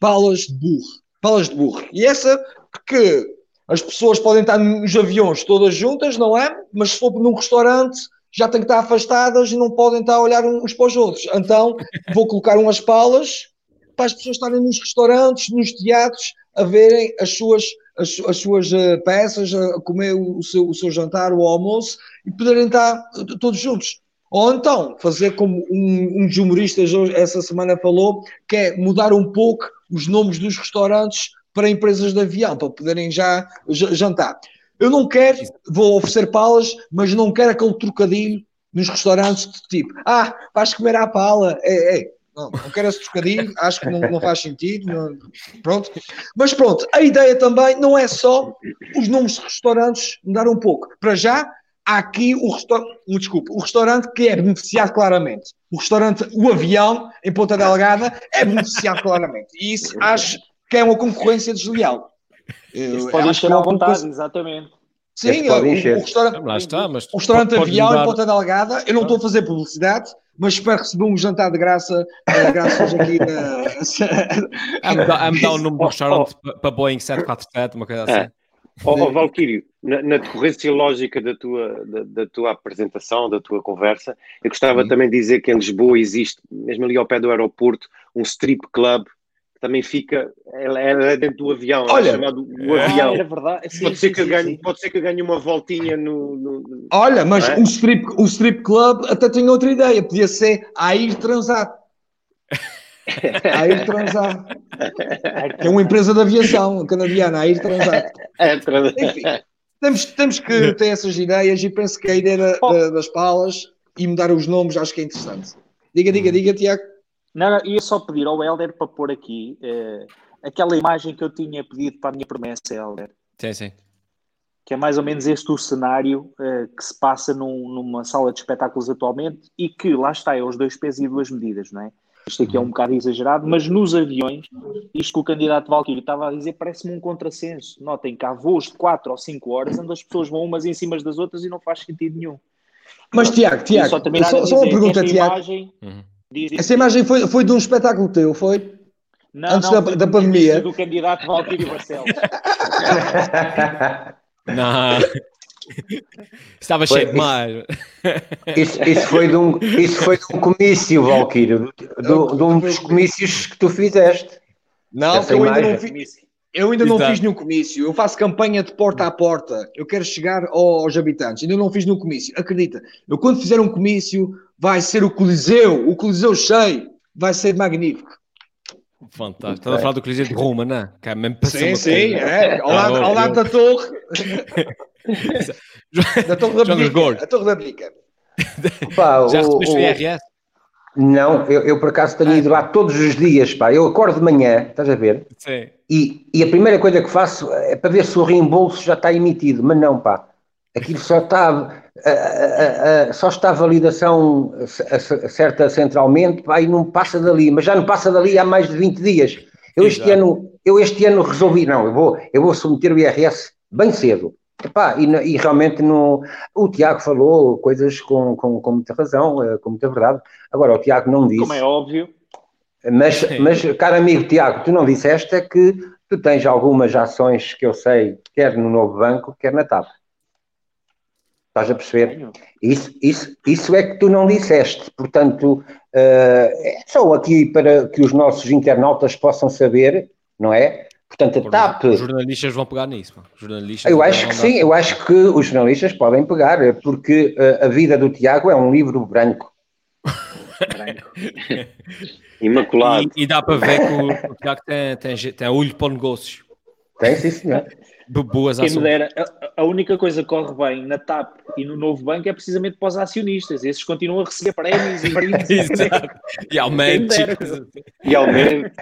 Palas de burro. Palas de burro. E essa, porque as pessoas podem estar nos aviões todas juntas, não é? Mas se for num restaurante, já têm que estar afastadas e não podem estar a olhar uns para os outros. Então, vou colocar umas palas para as pessoas estarem nos restaurantes, nos teatros, a verem as suas as, as suas uh, peças, a comer o seu, o seu jantar, o almoço e poderem estar todos juntos. Ou então fazer como um, um dos humoristas essa semana falou, que é mudar um pouco os nomes dos restaurantes para empresas de avião, para poderem já jantar. Eu não quero, vou oferecer palas, mas não quero aquele trocadilho nos restaurantes de tipo, ah, vais comer à pala, é, é, não, não quero esse trocadilho, acho que não, não faz sentido. Não, pronto. Mas pronto, a ideia também não é só os nomes de restaurantes mudar um pouco. Para já, há aqui o restaurante, desculpa, o restaurante que é beneficiado claramente. O restaurante, o avião, em Ponta Delgada, é beneficiado claramente. E isso acho que é uma concorrência desleal. Isso pode encher à vontade, exatamente. Sim, o, o, restaurante, Lá está, mas o restaurante avião mudar. em Ponta Delgada, eu não estou a fazer publicidade, mas espero receber um jantar de graça, uh, graças aqui na... A me dar, a me dar o nome do restaurante para Boeing 747, uma coisa assim. É. Oh, oh, Valquírio, na, na, decorrência lógica da tua, da, da, tua apresentação, da tua conversa, eu gostava Sim. também de dizer que em Lisboa existe, mesmo ali ao pé do aeroporto, um strip club também fica, ela, ela é dentro do avião, Olha, é chamado o avião. era verdade. Sim, pode, sim, ser que eu sim, ganhe, sim. pode ser que ganhe uma voltinha no. no- Olha, mas é? o, strip, o strip club até tem outra ideia. Podia ser a ir transar. A ir transar. É uma empresa de aviação canadiana, a ir transar. É, Enfim, temos, temos que ter essas ideias e penso que a ideia da- da- das palas e mudar os nomes acho que é interessante. Diga, diga, diga, Tiago. Não, não, ia só pedir ao Helder para pôr aqui eh, aquela imagem que eu tinha pedido para a minha promessa, Helder. Sim, sim. Que é mais ou menos este o cenário eh, que se passa num- numa sala de espetáculos atualmente e que lá está, é os dois pesos e duas medidas, não é? Isto aqui é um bocado exagerado, mas nos aviões, isto que o candidato Valkyrie estava a dizer parece-me um contrassenso. Notem que há voos de 4 ou 5 horas onde as pessoas vão umas em cima das outras e não faz sentido nenhum. Mas Tiago, Tiago, só, só, só uma pergunta, esta Tiago. Imagem, Uhum. Diz, diz, Essa imagem foi, foi de um espetáculo teu, foi? não, antes não, da- da pandemia. Do candidato Valkyrie Barcelos. Não. Estava Foi- cheio de mar. Isso, isso foi de um, isso foi de um comício, Valquírio, do- de um dos comícios que tu fizeste. Não, Essa eu ainda não, imagem. Eu ainda não Exato. fiz nenhum comício. Eu faço campanha de porta a porta. Eu quero chegar ao- aos habitantes. Ainda não fiz nenhum comício. Acredita, eu quando fizer um comício, vai ser o Coliseu, o Coliseu cheio. Vai ser magnífico. Fantástico. Estás a falar do Coliseu de Roma, não é? Que é mesmo Sim, sim, coisa. é. Ao lado, Ah, ao lado da torre. da torre da Bica. Gordos. A torre da Bica. Pá, Já o- recebeste o- IRS? Não, eu, eu por acaso tenho ido lá todos os dias, pá. Eu acordo de manhã, estás a ver? Sim. E, e a primeira coisa que faço é para ver se o reembolso já está emitido, mas não, pá. Aquilo só está, a- a- a- só está a validação certa centralmente, pá, e não passa dali, mas já não passa dali há mais de 20 dias. Eu este Exato. ano, eu este ano resolvi, não, eu vou, eu vou submeter o IRS bem cedo. Epá, e, e realmente no, o Tiago falou coisas com, com, com muita razão, eh, com muita verdade. Agora, o Tiago não disse. Como é óbvio. Mas, mas, caro amigo Tiago, tu não disseste é que tu tens algumas ações que eu sei, quer no novo banco, quer na TAP. Estás a perceber? Isso, isso, isso é que tu não disseste. Portanto, é só aqui para que os nossos internautas possam saber, não é? Portanto, a TAP. Os jornalistas vão pegar nisso. mano. Os jornalistas Eu acho que sim, eu acho que os jornalistas podem pegar, eh, porque eh, a vida do Tiago é um livro branco. Branco. Imaculado. E, e dá para ver que o, o Tiago tem, tem, tem olho para negócios. Tem, sim, senhor. Bo- Boas Quem dera, a, a única coisa que corre bem na TAP e no novo banco é precisamente para os acionistas. Esses continuam a receber prémios e. E dera. E aumento.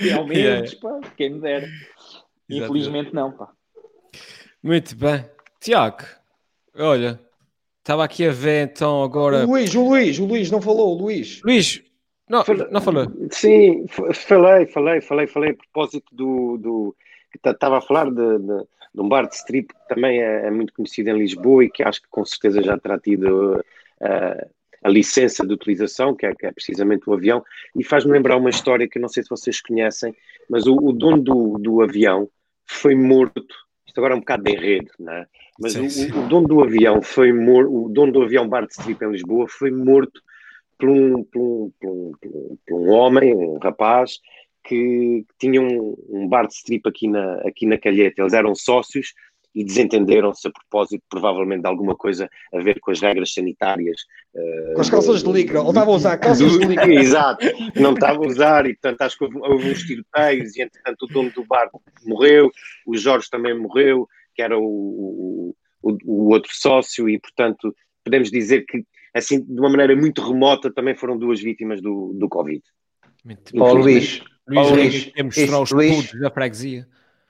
E aumentos, pá, quem me dera. Exato. Infelizmente não, pá. Muito bem. Tiago, olha, estava aqui a ver então agora. O Luís, o Luís, o Luís não falou, o Luís. Luís, não, não falou. Sim, falei, falei, falei, falei a propósito do. do que estava a falar de, de, de um bar de strip que também é, é muito conhecido em Lisboa e que acho que com certeza já terá tido eh, a licença de utilização, que é, que é precisamente o avião, e faz-me lembrar uma história que eu não sei se vocês conhecem, mas o, o dono do, do avião foi morto. Isto agora é um bocado de enredo, não é? Mas Sim, o, sim. o dono do avião foi morto, o dono do avião bar de strip em Lisboa foi morto por um, por um, por um, por um, homem, um rapaz, que tinha um, um bar de strip aqui na, aqui na Calheta. Eles eram sócios e desentenderam-se a propósito, provavelmente, de alguma coisa a ver com as regras sanitárias. eh, Com as calças de licra. Ou estava a usar calças de licra. Exato, não estava a usar e portanto acho que houve, houve uns tiroteios e entretanto o dono do bar morreu, o Jorge também morreu, que era o, o, o- outro sócio e portanto podemos dizer que assim de uma maneira muito remota também foram duas vítimas do, do Covid. Muito bem. Luís, Luís, Ó, Luís, Luís, quer mostrar isso, os Luís. putos da freguesia.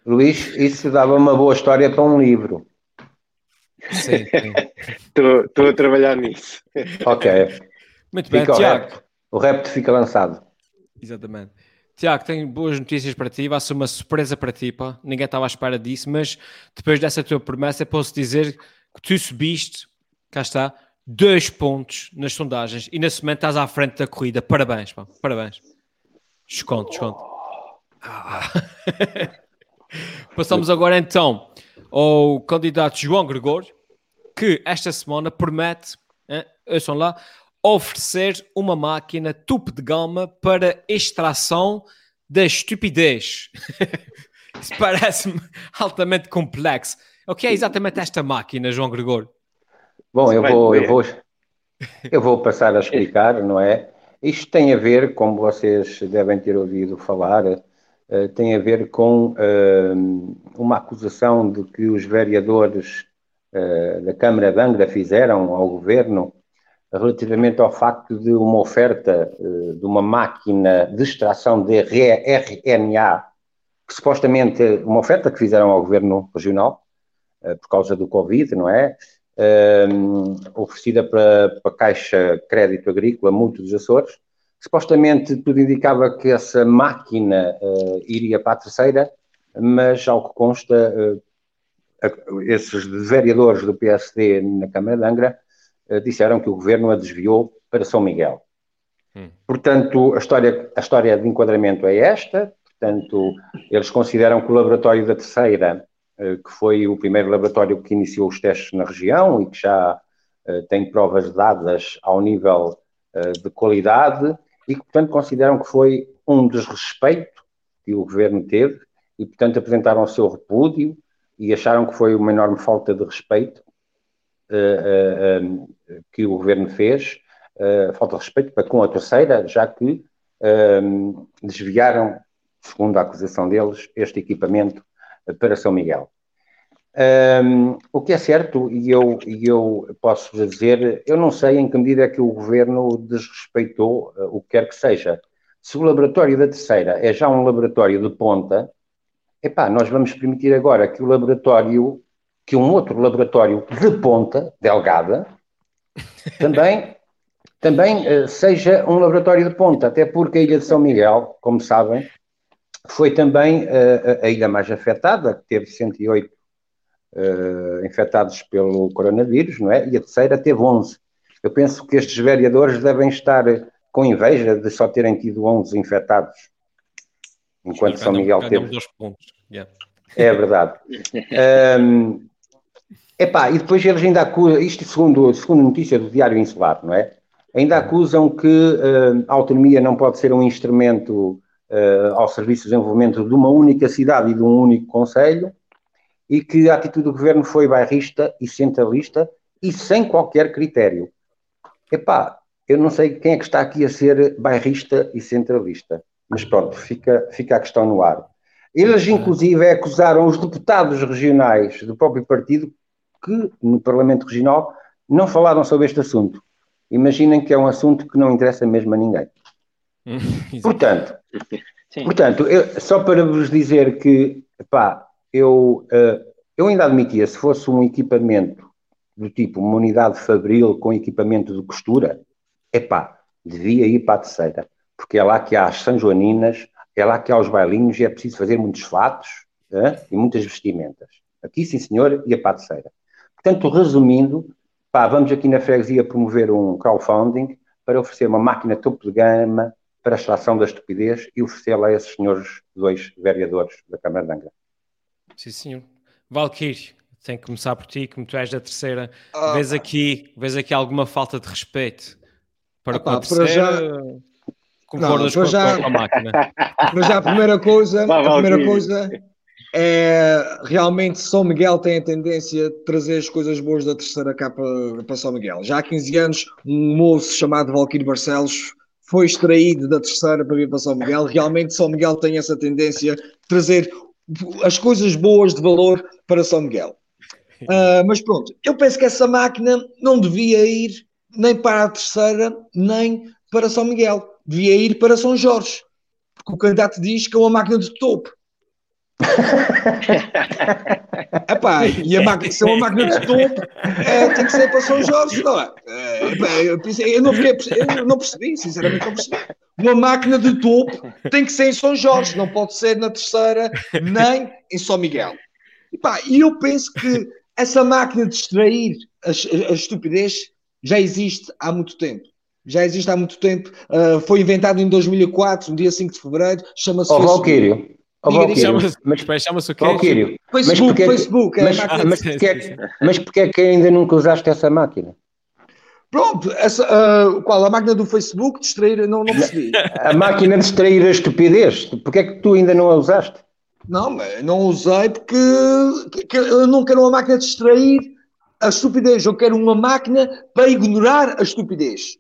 Luís, isso dava uma boa história para um livro. Sim. Estou a trabalhar nisso. Ok, Muito bem, fica o Tiago. repto. O repto fica lançado. Exatamente. Tiago, tenho boas notícias para ti. Vai ser uma surpresa para ti, pá. Ninguém estava à espera disso, mas depois dessa tua promessa, posso dizer que tu subiste, cá está, dois pontos nas sondagens e nesse momento estás à frente da corrida. Parabéns, pá. Parabéns. Desconto, desconto. Ah. Passamos agora então ao candidato João Gregório, que esta semana promete, hein, ouçam lá, oferecer uma máquina topo de gama para extração da estupidez. Isso parece-me altamente complexo. O que é exatamente esta máquina, João Gregor? Bom, eu vou, eu vou, eu vou passar a explicar, não é? Isto tem a ver, como vocês devem ter ouvido falar, uh, tem a ver com uh, uma acusação de que os vereadores uh, da Câmara de Angra fizeram ao governo relativamente ao facto de uma oferta de uma máquina de extração de RNA, que supostamente, uma oferta que fizeram ao governo regional, por causa do Covid, não é? oferecida para, a Caixa Crédito Agrícola Mútuo dos Açores. Supostamente tudo indicava que essa máquina uh, iria para a terceira, mas ao que consta, uh, esses vereadores do PSD na Câmara de Angra uh, disseram que o governo a desviou para São Miguel. Hum. Portanto, a história, a história de enquadramento é esta. Portanto, eles consideram que o laboratório da terceira que foi o primeiro laboratório que iniciou os testes na região e que já tem provas dadas ao nível de qualidade e que, portanto, consideram que foi um desrespeito que o governo teve e, portanto, apresentaram o seu repúdio e acharam que foi uma enorme falta de respeito que o governo fez, falta de respeito para com a terceira, já que desviaram, segundo a acusação deles, este equipamento para São Miguel. Um, o que é certo, e eu, eu posso dizer, eu não sei em que medida é que o governo desrespeitou uh, o que quer que seja. Se o laboratório da terceira é já um laboratório de ponta, epá, nós vamos permitir agora que o laboratório, que um outro laboratório de ponta, delgada, também, também uh, seja um laboratório de ponta, até porque a Ilha de São Miguel, como sabem, foi também uh, a ilha mais afetada, que teve 108 uh, infectados pelo coronavírus, não é? E a terceira teve 11. Eu penso que estes vereadores devem estar com inveja de só terem tido 11 infectados, enquanto São Miguel teve. Yeah. É verdade. um, epá, e depois eles ainda acusam, isto segundo, segundo notícia do Diário Insular, não é? Ainda acusam que uh, a autonomia não pode ser um instrumento uh, ao serviço do desenvolvimento de uma única cidade e de um único conselho, e que a atitude do governo foi bairrista e centralista e sem qualquer critério. Epá, eu não sei quem é que está aqui a ser bairrista e centralista, mas pronto, fica, fica a questão no ar. Eles, inclusive, acusaram os deputados regionais do próprio partido que, no Parlamento Regional, não falaram sobre este assunto. Imaginem que é um assunto que não interessa mesmo a ninguém. portanto, portanto eu, só para vos dizer que, pá, eu, uh, eu ainda admitia, se fosse um equipamento do tipo uma unidade fabril com equipamento de costura, epá, devia ir para a terceira, porque é lá que há as São Joaninas, é lá que há os bailinhos e é preciso fazer muitos fatos e muitas vestimentas. Aqui, sim senhor, ia para a terceira. Portanto, resumindo, pá, vamos aqui na freguesia promover um crowdfunding para oferecer uma máquina topo de gama para a extração da estupidez e oferecê-la a esses senhores dois vereadores da Câmara de Angra. Sim, senhor. Valkyrie, tem que começar por ti, como tu és da terceira. Ah, vês, aqui, vês aqui alguma falta de respeito para ah, com a terceira? Já... Concordas não, com, já... com a máquina? Para já, a primeira coisa, a primeira coisa é realmente São Miguel tem a tendência de trazer as coisas boas da terceira cá para, para São Miguel. Já há 15 anos, um moço chamado Valquírio Barcelos foi extraído da terceira para vir para São Miguel. Realmente São Miguel tem essa tendência de trazer as coisas boas de valor para São Miguel. Uh, mas pronto, eu penso que essa máquina não devia ir nem para a terceira, nem para São Miguel. Devia ir para São Jorge. Porque o candidato diz que é uma máquina de topo. Epá, e a máquina, se é uma máquina de topo, é, tem que ser para São Jorge, não é? é eu, não fiquei, eu não percebi, sinceramente não percebi. Uma máquina de topo tem que ser em São Jorge, não pode ser na terceira, nem em São Miguel. E eu penso que essa máquina de extrair a, a, a estupidez já existe há muito tempo já existe há muito tempo, uh, foi inventado em 2004, no dia 5 de fevereiro, chama-se. Oh, Valquírio, Oh, chama-se mas, chama o quê? Facebook, mas Facebook. É mas, mas, porque mas porque é que ainda nunca usaste essa máquina? Pronto, essa, uh, qual? A máquina do Facebook distrair? Não, não percebi. A máquina de distrair a estupidez. Porquê é que tu ainda não a usaste? Não, não usei porque que- que eu não quero uma máquina de distrair a estupidez. Eu quero uma máquina para ignorar a estupidez.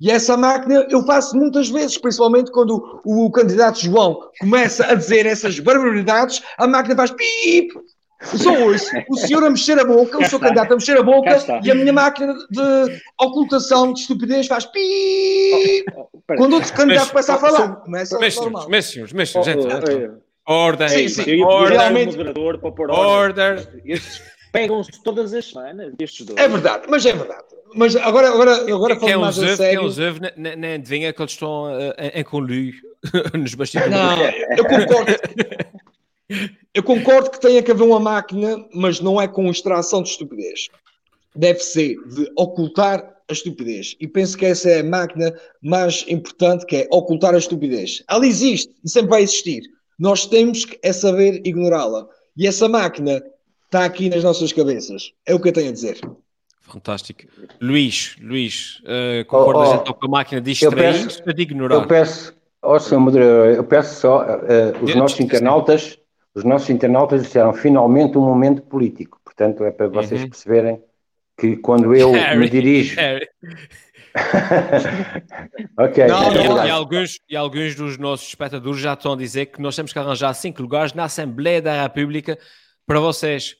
E essa máquina eu faço muitas vezes, principalmente quando o, o candidato João começa a dizer essas barbaridades, a máquina faz pip. Só ouço o senhor a mexer a boca, o seu candidato a mexer a boca e a minha máquina de ocultação de estupidez faz pip. Oh, espera. Quando outro candidato Mas- começa a falar, começa normal. senhores, meus senhores, Oh, senhores, oh, gente. eh, Ordem, Sim, sim. ordem, realmente- moderador para pôr ordem. order. Estes pegam-se todas as semanas, estes dois. É verdade, mas é verdade. Mas agora, agora, agora Quem é um mais a Zev, quem é sério. um Zev, ne- ne- nem adivinha que eles estão eh, em, em conluio nos bastidores. Não, eu concordo. Eu concordo que tenha que haver uma máquina, mas não é com extração de estupidez. Deve ser de ocultar a estupidez. E penso que essa é a máquina mais importante, que é ocultar a estupidez. Ela existe e sempre vai existir. Nós temos que é saber ignorá-la. E essa máquina está aqui nas nossas cabeças. É o que eu tenho a dizer. Fantástico. Luís, Luís, eh, concordas Oh, oh, então com a máquina de eu peço- ou de Eu ignorar? peço, ó senhor moderador, eu peço só, eh, os Eu- nossos internautas, os nossos internautas disseram finalmente um momento político. Portanto, é para vocês Uhum. perceberem que quando eu Harry, me dirijo. Ok, Não, é E, não, e alguns, e alguns dos nossos espectadores já estão a dizer que nós temos que arranjar cinco lugares na Assembleia da República para vocês.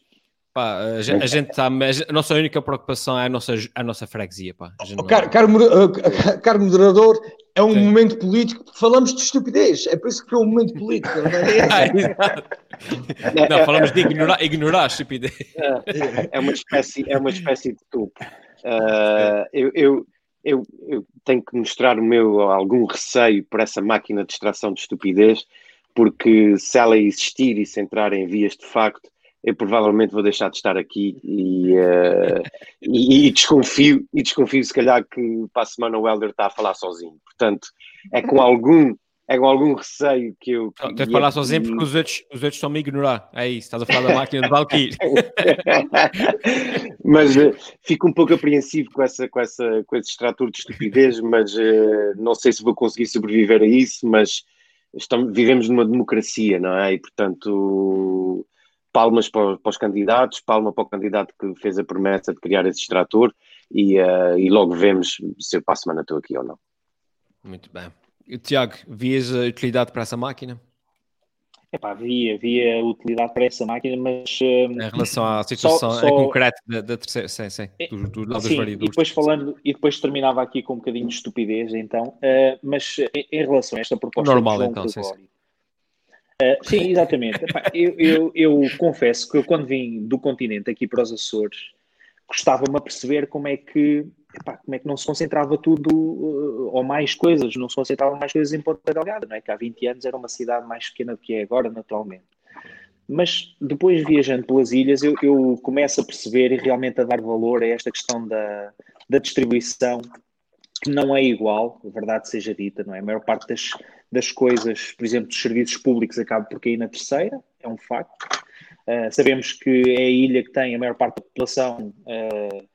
Pá, a gente, a gente tá, mas a nossa única preocupação é a nossa, a nossa freguesia. Pá. A gente Oh, não- Caro, caro moderador, é um Sim. momento político, porque falamos de estupidez. É por isso que é um momento político. não é? Ah, exato. não, falamos de ignorar, ignorar a estupidez. é uma espécie, é uma espécie de tubo. Ah, eu, eu, eu, eu tenho que mostrar o meu algum receio por essa máquina de extração de estupidez, porque se ela existir e se entrar em vias de facto, eu provavelmente vou deixar de estar aqui e, ah, e, e desconfio, e desconfio se calhar que para a semana o Helder está a falar sozinho. Portanto, é com algum, é com algum receio que eu. Tens de falar sozinho porque os outros, os outros estão-me a ignorar. É isso, estás a falar da máquina de Valkyrie. mas eh, fico um pouco apreensivo com, essa, com, essa, com esse extrator de estupidez, mas eh, não sei se vou conseguir sobreviver a isso, mas estamos, vivemos numa democracia, não é? E, portanto, palmas para, para os candidatos, palma para o candidato que fez a promessa de criar esse extrator e, eh, e logo vemos se eu para a semana estou aqui ou não. Muito bem. E, Tiago, vias a utilidade para essa máquina? Epá, havia, havia utilidade para essa máquina, mas eh, Em relação à situação só- em concreto da, da terceira, sim, sim, É, do, do Sim, e depois falando, e depois terminava aqui com um bocadinho de estupidez, então, eh, mas em, em relação a esta proposta Normal, então, sim, Gregório, eh, sim, exatamente. Eu, eu, eu confesso que eu, quando vim do continente aqui para os Açores, gostava-me a perceber como é que epá, como é que não se concentrava tudo eh, ou mais coisas, não se concentravam mais coisas em Ponta Delgada, não é? Que há 20 anos era uma cidade mais pequena do que é agora, naturalmente. Mas depois, viajando pelas ilhas, eu, eu começo a perceber e realmente a dar valor a esta questão da, da distribuição, que não é igual, verdade seja dita, não é? A maior parte das, das coisas, por exemplo, dos serviços públicos, acaba por cair na terceira, é um facto. Uh, sabemos que é a ilha que tem a maior parte da população, uh,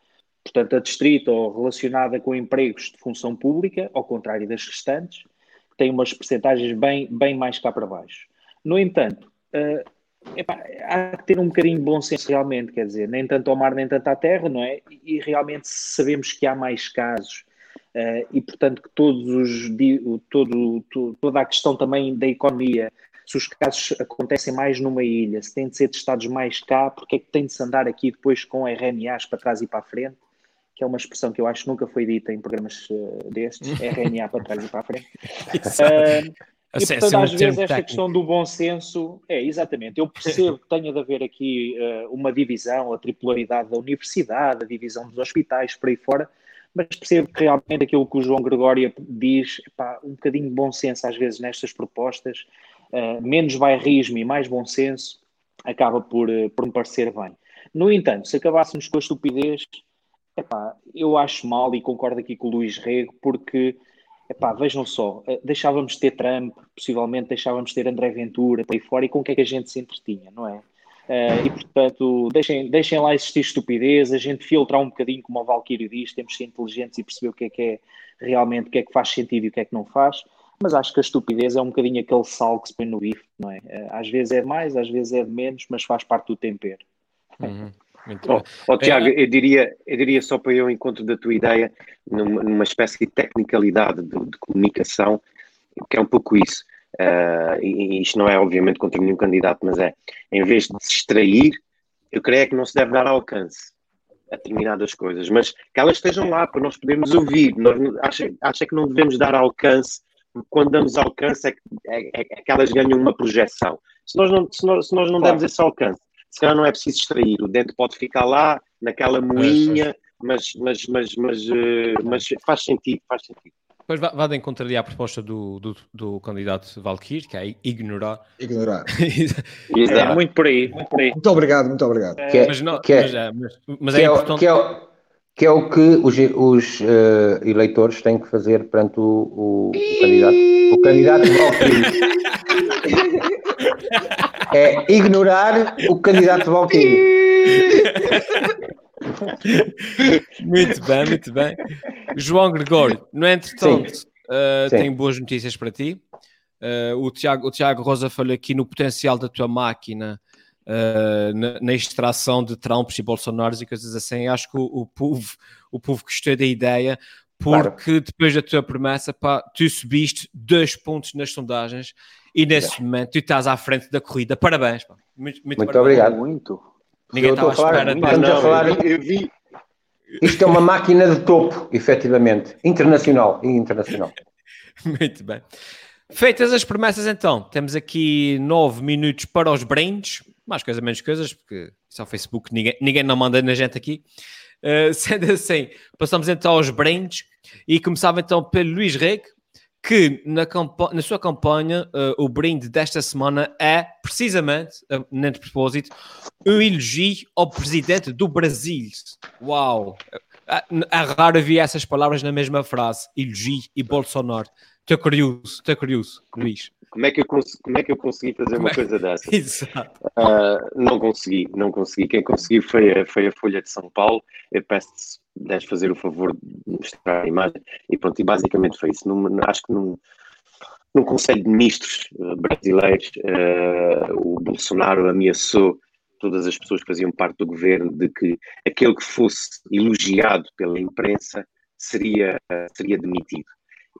portanto, a distrito ou relacionada com empregos de função pública, ao contrário das restantes, que umas percentagens bem, bem mais cá para baixo. No entanto, uh, epá, há que ter um bocadinho de bom senso realmente, quer dizer, nem tanto ao mar nem tanto à terra, não é? E realmente sabemos que há mais casos uh, e, portanto, que todos os, todo, todo, toda a questão também da economia, se os casos acontecem mais numa ilha, se têm de ser testados mais cá, porque é que tem de se andar aqui depois com RNAs para trás e para a frente? Que é uma expressão que eu acho que nunca foi dita em programas uh, destes, RNA para trás e para a frente. Uh, e, portanto, às vezes, esta questão do bom senso é exatamente. Eu percebo que tenha de haver aqui uma divisão, a tripolaridade da universidade, a divisão dos hospitais, por aí fora, mas percebo que realmente aquilo que o João Gregório diz, pá, um bocadinho de bom senso às vezes nestas propostas, uh, menos bairrismo e mais bom senso, acaba por, uh, por me parecer bem. No entanto, se acabássemos com a estupidez, epá, eu acho mal e concordo aqui com o Luís Rego, porque Epá, vejam só, deixávamos de ter Trump, possivelmente deixávamos de ter André Ventura por aí fora, e com o que é que a gente se entretinha, não é? Uh, e portanto, deixem, deixem lá existir estupidez, a gente filtrar um bocadinho, como o Valkyrie diz, temos de ser inteligentes e perceber o que é que é realmente, o que é que faz sentido e o que é que não faz. Mas acho que a estupidez é um bocadinho aquele sal que se põe no bife, não é? Uh, às vezes é de mais, às vezes é de menos, mas faz parte do tempero. Uhum. Oh, oh, Tiago, eu diria, eu diria só para eu encontro da tua ideia, numa, numa espécie de tecnicalidade de, de, comunicação, que é um pouco isso. Uh, e, e isto não é obviamente contra nenhum candidato, mas é, em vez de se extrair, eu creio que não se deve dar alcance a determinadas coisas, mas que elas estejam lá para nós podermos ouvir. Nós, acha que não devemos dar alcance, porque quando damos alcance é que, é, é, é que elas ganham uma projeção. Se nós não, se nós, se nós não claro. demos esse alcance, se calhar não é preciso extrair, o dente pode ficar lá, naquela moinha, mas, mas, mas, mas, eh, mas faz sentido, faz sentido. Pois vá, vá de encontro ali à proposta do, do, do candidato Valkyr, que é ignorar. Ignorar. é, muito por aí, muito por aí. Muito obrigado, muito obrigado. Que é, mas, não, que é, mas, é, mas, mas é, é importante... Que é, que é o que os, os uh, eleitores têm que fazer perante o, o, o candidato. O candidato Valkyr. é ignorar o candidato Valkyrie. muito bem, muito bem. João Gregório, no entretanto, uh, tenho boas notícias para ti. Uh, o, Tiago, o Tiago Rosa falou aqui no potencial da tua máquina uh, na, na, extração de Trumps e Bolsonaros e coisas assim. Acho que o, o, povo, o povo gostou da ideia porque claro. depois da tua promessa, pá, tu subiste dois pontos nas sondagens e nesse momento tu estás à frente da corrida. Parabéns. Pá. Muito, muito, muito obrigado. Muito. Ninguém estava à espera. Falar, não, a falar, eu vi. Isto é uma máquina de topo, efetivamente. Internacional e internacional. muito bem. Feitas as promessas, então, temos aqui nove minutos para os brindes. Mais coisas, menos coisas, porque isso é o Facebook, ninguém, ninguém não manda na gente aqui. Uh, sendo assim, passamos então aos brindes e começava então pelo Luís Reg, que na, na sua campanha uh, o brinde desta semana é precisamente, uh, nem de propósito, um elogio ao presidente do Brasil. Uau! É raro ver essas palavras na mesma frase, elogio e Bolsonaro. Estou curioso, estou curioso, Luís. Como é que eu, como é que eu consegui fazer uma é... coisa dessa? Exato. Uh, não consegui, não consegui. Quem conseguiu foi a, foi a Folha de São Paulo. Eu peço-te deves fazer o favor de mostrar a imagem. E pronto, e basicamente foi isso. Acho que num, num Conselho de Ministros uh, brasileiros, uh, o Bolsonaro ameaçou todas as pessoas que faziam parte do governo de que aquele que fosse elogiado pela imprensa seria, seria demitido.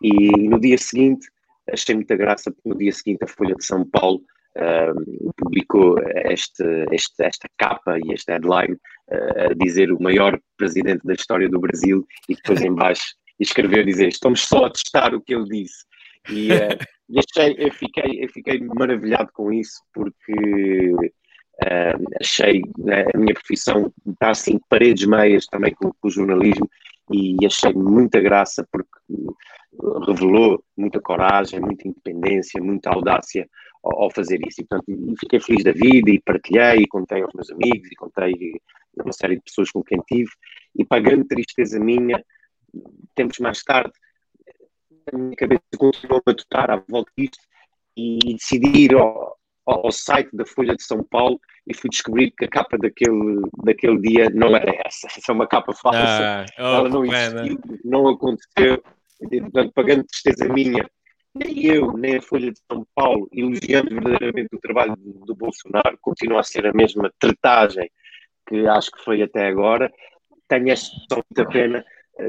E no dia seguinte achei muita graça porque no dia seguinte a Folha de São Paulo uh, publicou este, este, esta capa e este headline uh, a dizer o maior presidente da história do Brasil e depois em baixo escreveu dizer estamos só a testar o que ele disse. E, uh, e achei, eu fiquei, eu fiquei maravilhado com isso porque uh, achei né, a minha profissão está assim paredes meias também com, com o jornalismo e achei muita graça porque revelou muita coragem, muita independência, muita audácia ao, ao fazer isso. E, portanto, fiquei feliz da vida e partilhei e contei aos meus amigos e contei a uma série de pessoas com quem tive. E para grande tristeza minha, tempos mais tarde, a minha cabeça continuou a matutar à volta disto e decidi ir ao, ao, site da Folha de São Paulo e fui descobrir que a capa daquele, daquele dia não era essa. Essa é uma capa falsa. Ah, oh, Ela não existiu, não aconteceu portanto, pagando tristeza minha, nem eu, nem a Folha de São Paulo, elogiando verdadeiramente o trabalho do, do Bolsonaro, continua a ser a mesma tretagem que acho que foi até agora. Tenho esta muita pena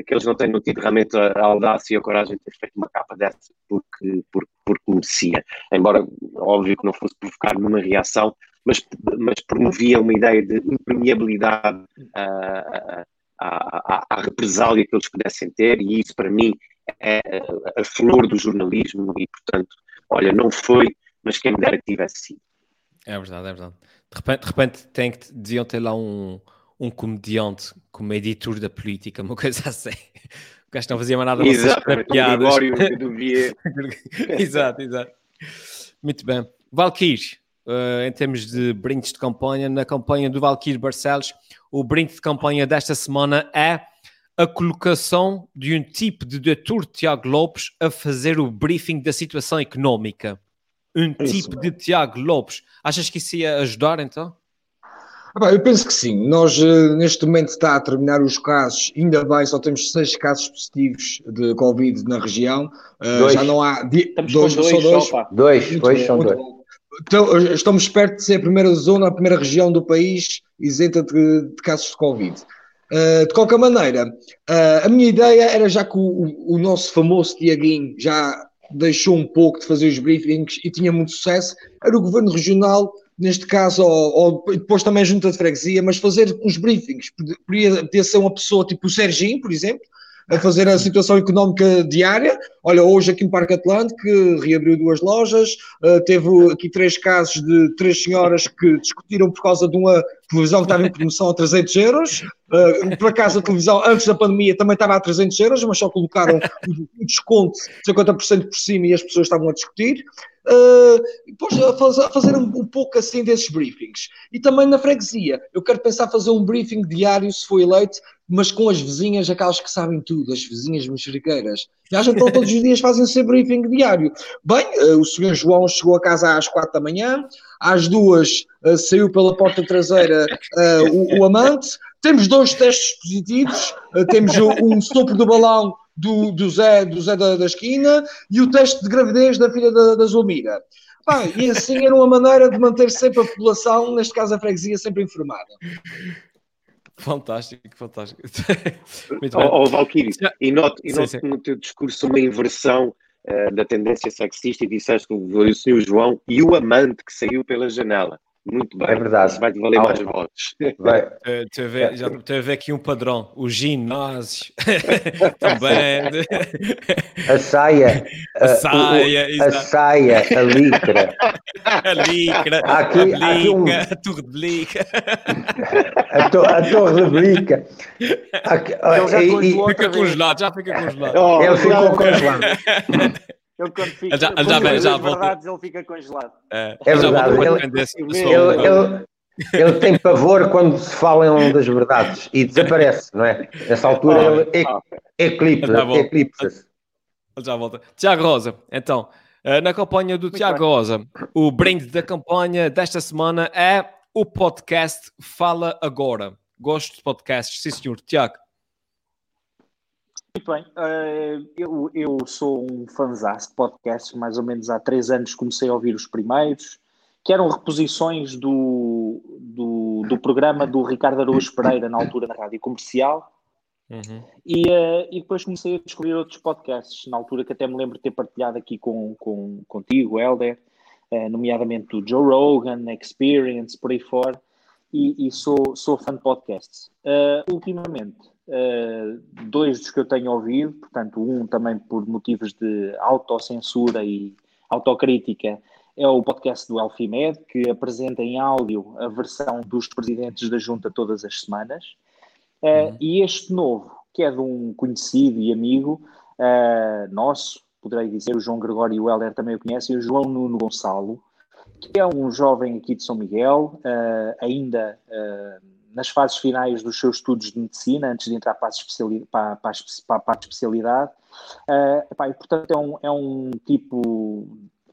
que eles não tenham tido realmente a, audácia e a coragem de ter feito uma capa dessa porque, porque, porque merecia. Embora, óbvio que não fosse provocar nenhuma reação, mas, mas promovia uma ideia de impermeabilidade à, à, à represália que eles pudessem ter, e isso para mim é a flor do jornalismo e, portanto, olha, não foi, mas quem me dera que tivesse sido. É verdade, é verdade. De repente, de repente tem que, deviam ter lá um, um comediante como editor da política, uma coisa assim. O gajo não fazia mais nada exato, piadas. exato, exato. Muito bem. Valkyr, uh, em termos de brindes de campanha, na campanha do Valkyr Barcelos, o brinde de campanha desta semana é a colocação de um tipo de doutor Tiago Lopes a fazer o briefing da situação económica. Um isso. tipo de Tiago Lopes. Achas que isso ia ajudar então? Ah, eu penso que sim. Nós, eh, neste momento, está a terminar os casos. Ainda bem, só temos seis casos positivos de Covid na região. Uh, Dois. já não há. Di... Estamos dois, com dois, só dois. só. Dois, Muito dois bom, são dois. bom. Então, estamos perto de ser a primeira zona, a primeira região do país isenta de, de casos de Covid. Uh, de qualquer maneira, uh, a minha ideia era já que o, o- o nosso famoso Tiaguinho já deixou um pouco de fazer os briefings e tinha muito sucesso, era o governo regional, neste caso, ou, ou depois também a junta de freguesia, mas fazer os briefings. Podia, podia ser uma pessoa tipo o Serginho, por exemplo, a fazer a situação económica diária. Olha, hoje aqui no Parque Atlântico reabriu duas lojas, uh, teve aqui três casos de três senhoras que discutiram por causa de uma televisão estava em promoção a 300 euros. Uh, por acaso a televisão antes da pandemia também estava a 300 euros, mas só colocaram o desconto de 50% por cima e as pessoas estavam a discutir. Uh, depois a faz- a fazer um, um pouco assim desses briefings. E também na freguesia. Eu quero pensar fazer um briefing diário, se for eleito, mas com as vizinhas, aquelas que sabem tudo, as vizinhas mexeriqueiras. Já estão todos os dias fazem seu briefing diário. Bem, eh, o senhor João chegou a casa às quatro da manhã, às duas eh, saiu pela porta traseira eh, o, o amante, temos dois testes positivos, temos um sopro do balão do, do Zé, do Zé da, da esquina e o teste de gravidez da filha da, da Zulmira. Bem, e assim era uma maneira de manter sempre a população, neste caso a freguesia, sempre informada. Fantástico, fantástico. Muito bem. oh, Valkyrie, e note, e Sim, note sim. no teu discurso uma inversão eh, da tendência sexista e disseste que o senhor João e o amante que saiu pela janela. Muito bem. É verdade. Vai-te valer mais votos. Vai. Estou a ver, já estou a ver aqui um padrão. O ginásio também. A saia, A a, saia, a exato. saia, a licra, a licra, Há aqui- a aqui um- blica, a torre de blica. a, to- a torre de blica. Aqui- Ele já e- e- Fica congelado, já fica congelado. Oh, ele ficou congelado. Ele quando fica, Já- quando já volta. verdades, ele fica congelado. É, É verdade, ele- ele-. Ele, ele- ele tem pavor quando se falam das verdades e desaparece, não é? Nessa altura ele e- eclipsa, Tá bom. eclipsa-se. Ele já volta. Tiago Rosa, então, eh, na campanha do Tiago Rosa, o brinde da campanha desta semana é o podcast Fala Agora. Gosto de podcasts, sim senhor. Tiago, Muito bem. eh, eu, eu sou um fanzaço de podcasts, mais ou menos há três anos comecei a ouvir os primeiros, que eram reposições do, do, do programa do Ricardo Araújo Pereira, na altura na Rádio Comercial, e, eh, e depois comecei a descobrir outros podcasts, na altura que até me lembro de ter partilhado aqui com, com, contigo, Helder, eh, nomeadamente do Joe Rogan, Experience, por aí fora, e, e sou, sou fã de podcasts. Eh, ultimamente, eh, dois dos que eu tenho ouvido, portanto, um também por motivos de autocensura e autocrítica, é o podcast do Elfimed, que apresenta em áudio a versão dos presidentes da junta todas as semanas. Uh, E este novo, que é de um conhecido e amigo uh, nosso, poderei dizer, o João Gregório e o Helder também o conhecem, o João Nuno Gonçalo, que é um jovem aqui de São Miguel, uh, ainda uh, nas fases finais dos seus estudos de medicina, antes de entrar para a, especiali para, para, para, a especialidade. Uh, epá, e, portanto, é um, é um tipo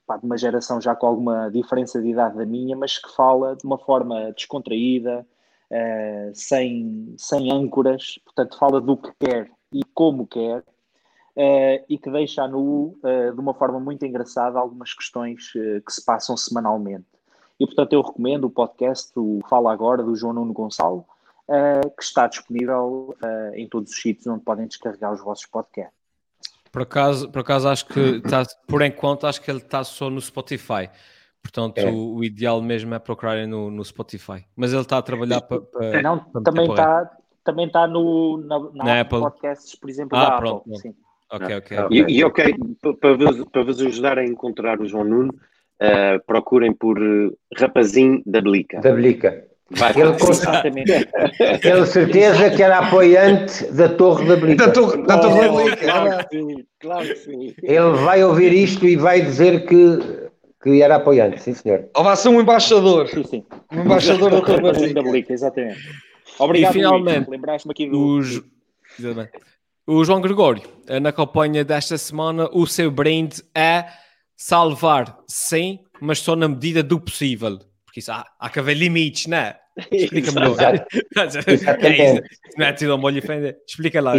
pá, de uma geração já com alguma diferença de idade da minha, mas que fala de uma forma descontraída, Uh, sem, sem âncoras, portanto, fala do que quer e como quer, uh, e que deixa à nu, uh, de uma forma muito engraçada, algumas questões que se passam semanalmente. E, portanto, eu recomendo o podcast, o Fala Agora, do João Nuno Gonçalo, que está disponível em todos os sítios onde podem descarregar os vossos podcasts. Por acaso, por acaso acho que está, por enquanto, acho que ele está só no Spotify. Portanto, é. o, o, ideal mesmo é procurarem no, no Spotify. Mas ele está a trabalhar para. Pa, não, pa também está também está no, na, na, na Apple Podcasts, por exemplo, ah, da pronto, Apple. Sim. Ok, ok. E, e ok, para vos, para vos ajudar a encontrar o João Nuno, uh, procurem por uh, Rapazinho da Blica. Da Blica. Vai, ele, ele certeza que era apoiante da Torre da Blica. Da Torre da, torre oh, da Blica. Claro que sim, claro que sim. Ele vai ouvir isto e vai dizer que que era apoiante, sim senhor. Ou vai ser um embaixador. Sim, sim. Um embaixador da Torre da Blica, exatamente. Obrigado, e finalmente, lembraste-me aqui do... Os... O João Gregório, na campanha desta semana, o seu brinde é salvar, sim, mas só na medida do possível. Porque isso há, há que haver limites, não é? Explica-me lá. Exato. É. Não é tido fenda. Explica lá.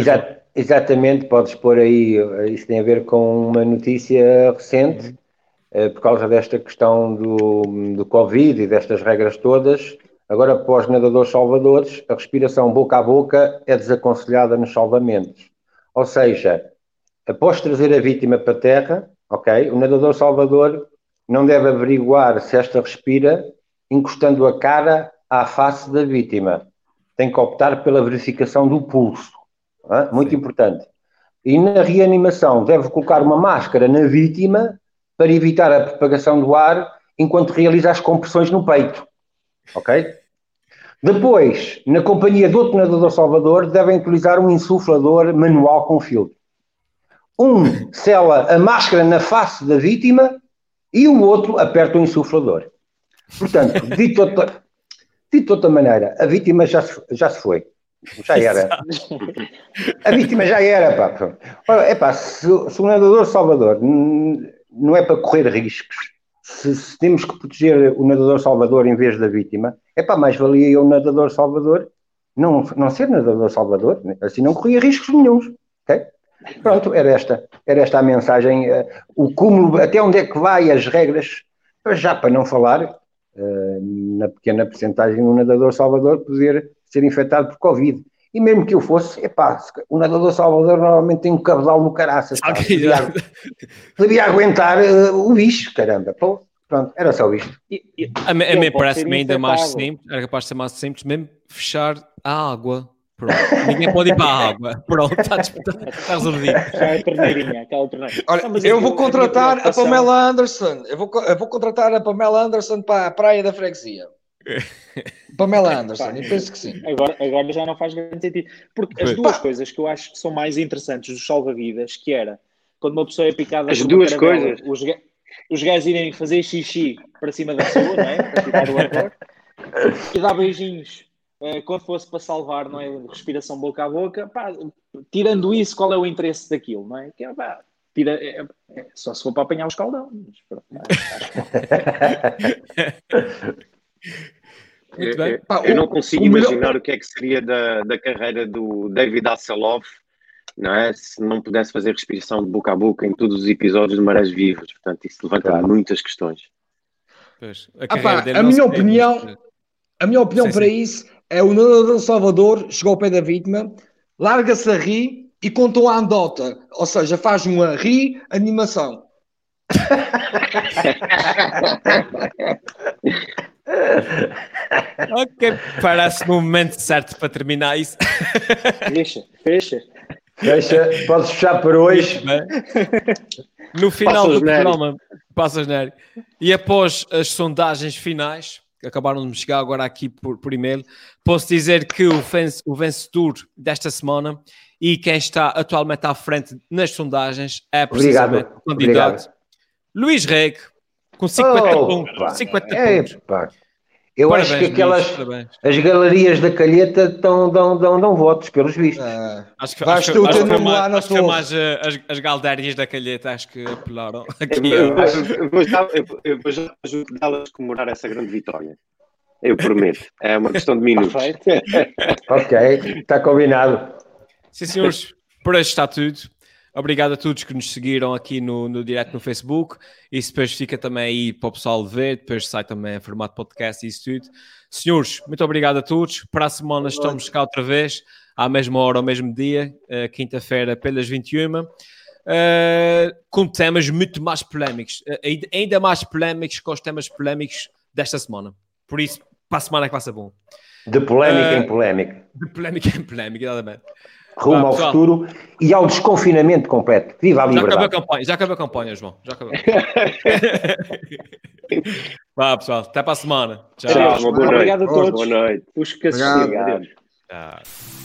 Exatamente, podes pôr aí, eh, isso tem a ver com uma notícia recente, eh, por causa desta questão do, do Covid e destas regras todas. Agora, para os nadadores salvadores, a respiração boca a boca é desaconselhada nos salvamentos. Ou seja, após trazer a vítima para a terra, ok, o nadador salvador não deve averiguar se esta respira encostando a cara à face da vítima. Tem que optar pela verificação do pulso. Ah, Muito importante. E na reanimação deve colocar uma máscara na vítima para evitar a propagação do ar enquanto realiza as compressões no peito. Ok? Depois, na companhia do outro nadador salvador, devem utilizar um insuflador manual com filtro. Um sela a máscara na face da vítima e o outro aperta o insuflador. Portanto, dito de outra, dito outra maneira, a vítima já se, já se foi. Já era. A vítima já era, pá. Ora, epá, se, se o nadador salvador não é para correr riscos, se, se temos que proteger o nadador salvador em vez da vítima, é pá, mais valia eu, nadador salvador, não, não ser nadador salvador, né? assim não corria riscos nenhums. ok? Pronto, era esta, era esta a mensagem. eh, o cúmulo, até onde é que vai as regras, já para não falar eh, na pequena percentagem do nadador salvador poder ser infectado por Covid. E mesmo que eu fosse, epá, se- o nadador salvador normalmente tem um cabedal no caraças. pá. Devia, devia aguentar eh, o bicho, caramba. Pô, pronto, era só isto. E- e- A mim, a mim parece-me ainda mais infectável. simples, era capaz de ser mais simples, mesmo fechar a água. Pronto. Ninguém pode ir para a água. Pronto, está, está, está resolvido. Já é torneirinha, aquela torneira. Olha, Não, eu a- vou a contratar a preocupação- Pamela Anderson. Eu vou, eu vou contratar a Pamela Anderson para a Praia da Freguesia. Pamela Anderson, eu penso que sim. Agora, agora já não faz grande sentido. Porque as duas coisas que eu acho que são mais interessantes dos salva-vidas, que era quando uma pessoa é picada As duas caravela, coisas. Os, os gajos irem fazer xixi para cima da pessoa, não é? Para ficar o ator. E dar beijinhos quando fosse para salvar, não é? Respiração boca a boca. Pá, tirando isso, qual é o interesse daquilo, não é? Que é, pá, tira, é- é- só se for para apanhar o escaldão. Mas, pronto, é? Muito bem. Eu, Pá, eu o- não consigo o melhor- imaginar o que é que seria da, da carreira do David Hasselhoff, não é? Se não pudesse fazer respiração de boca a boca em todos os episódios de Marés Vivas. Portanto, isso levanta Claro. muitas questões. Pois, Ah, pá, dele a minha opinião- A minha opinião Sim, para sim. isso é o nadador Salvador chegou ao pé da vítima, larga-se a rir e contou a andota. Ou seja, faz uma ri animação. Ok, parece-me o momento certo para terminar isso. Fecha, fecha. Deixa, podes fechar por hoje. No final Passa o do genérico. programa, passa o genérico. E após as sondagens finais, acabaram de me chegar agora aqui por, por e-mail, posso dizer que o, vence- o vencedor desta semana e quem está atualmente à frente nas sondagens é precisamente Obrigado, o candidato obrigado. Luís Reg, com 50 Opa, pontos. 50 é, pontos. Eu Parabéns, acho que aquelas. Parabéns. As galerias da calheta dão, dão, dão, dão votos, pelos vistos. Ah, Acho que, acho, que- acho que foi mais, acho que foi torre. mais eh, as, as galdérias da calheta, acho que apelaram. Aqui, Eu, eu- eu vou já, eu- eu vou já junto delas comemorar essa grande vitória. Eu prometo. É uma questão de minutos. Perfeito. Ok, está combinado. Sim, senhores, por hoje está tudo. Obrigado a todos que nos seguiram aqui no, no direto no Facebook. Isso depois fica também aí para o pessoal ver. Depois sai também em formato podcast e isso tudo. Senhores, muito obrigado a todos. Para a semana estamos cá outra vez, à mesma hora, ao mesmo dia, eh, quinta-feira, pelas 21. eh, com temas muito mais polémicos, eh, ainda- mais polémicos que os temas polémicos desta semana. Por isso, para a semana é que vai ser bom. De polémica Eh, em polémica. De polémica em polémica, exatamente. Rumo vá, ao futuro e ao desconfinamento completo. Viva a Já acabou a liberdade. campanha, já acabou a campanha, João. Já acabou. Vá, pessoal, até para a semana. Tchau. Tchau, uma boa noite. Obrigado a todos. Boa noite. Os que Obrigado. assistiram.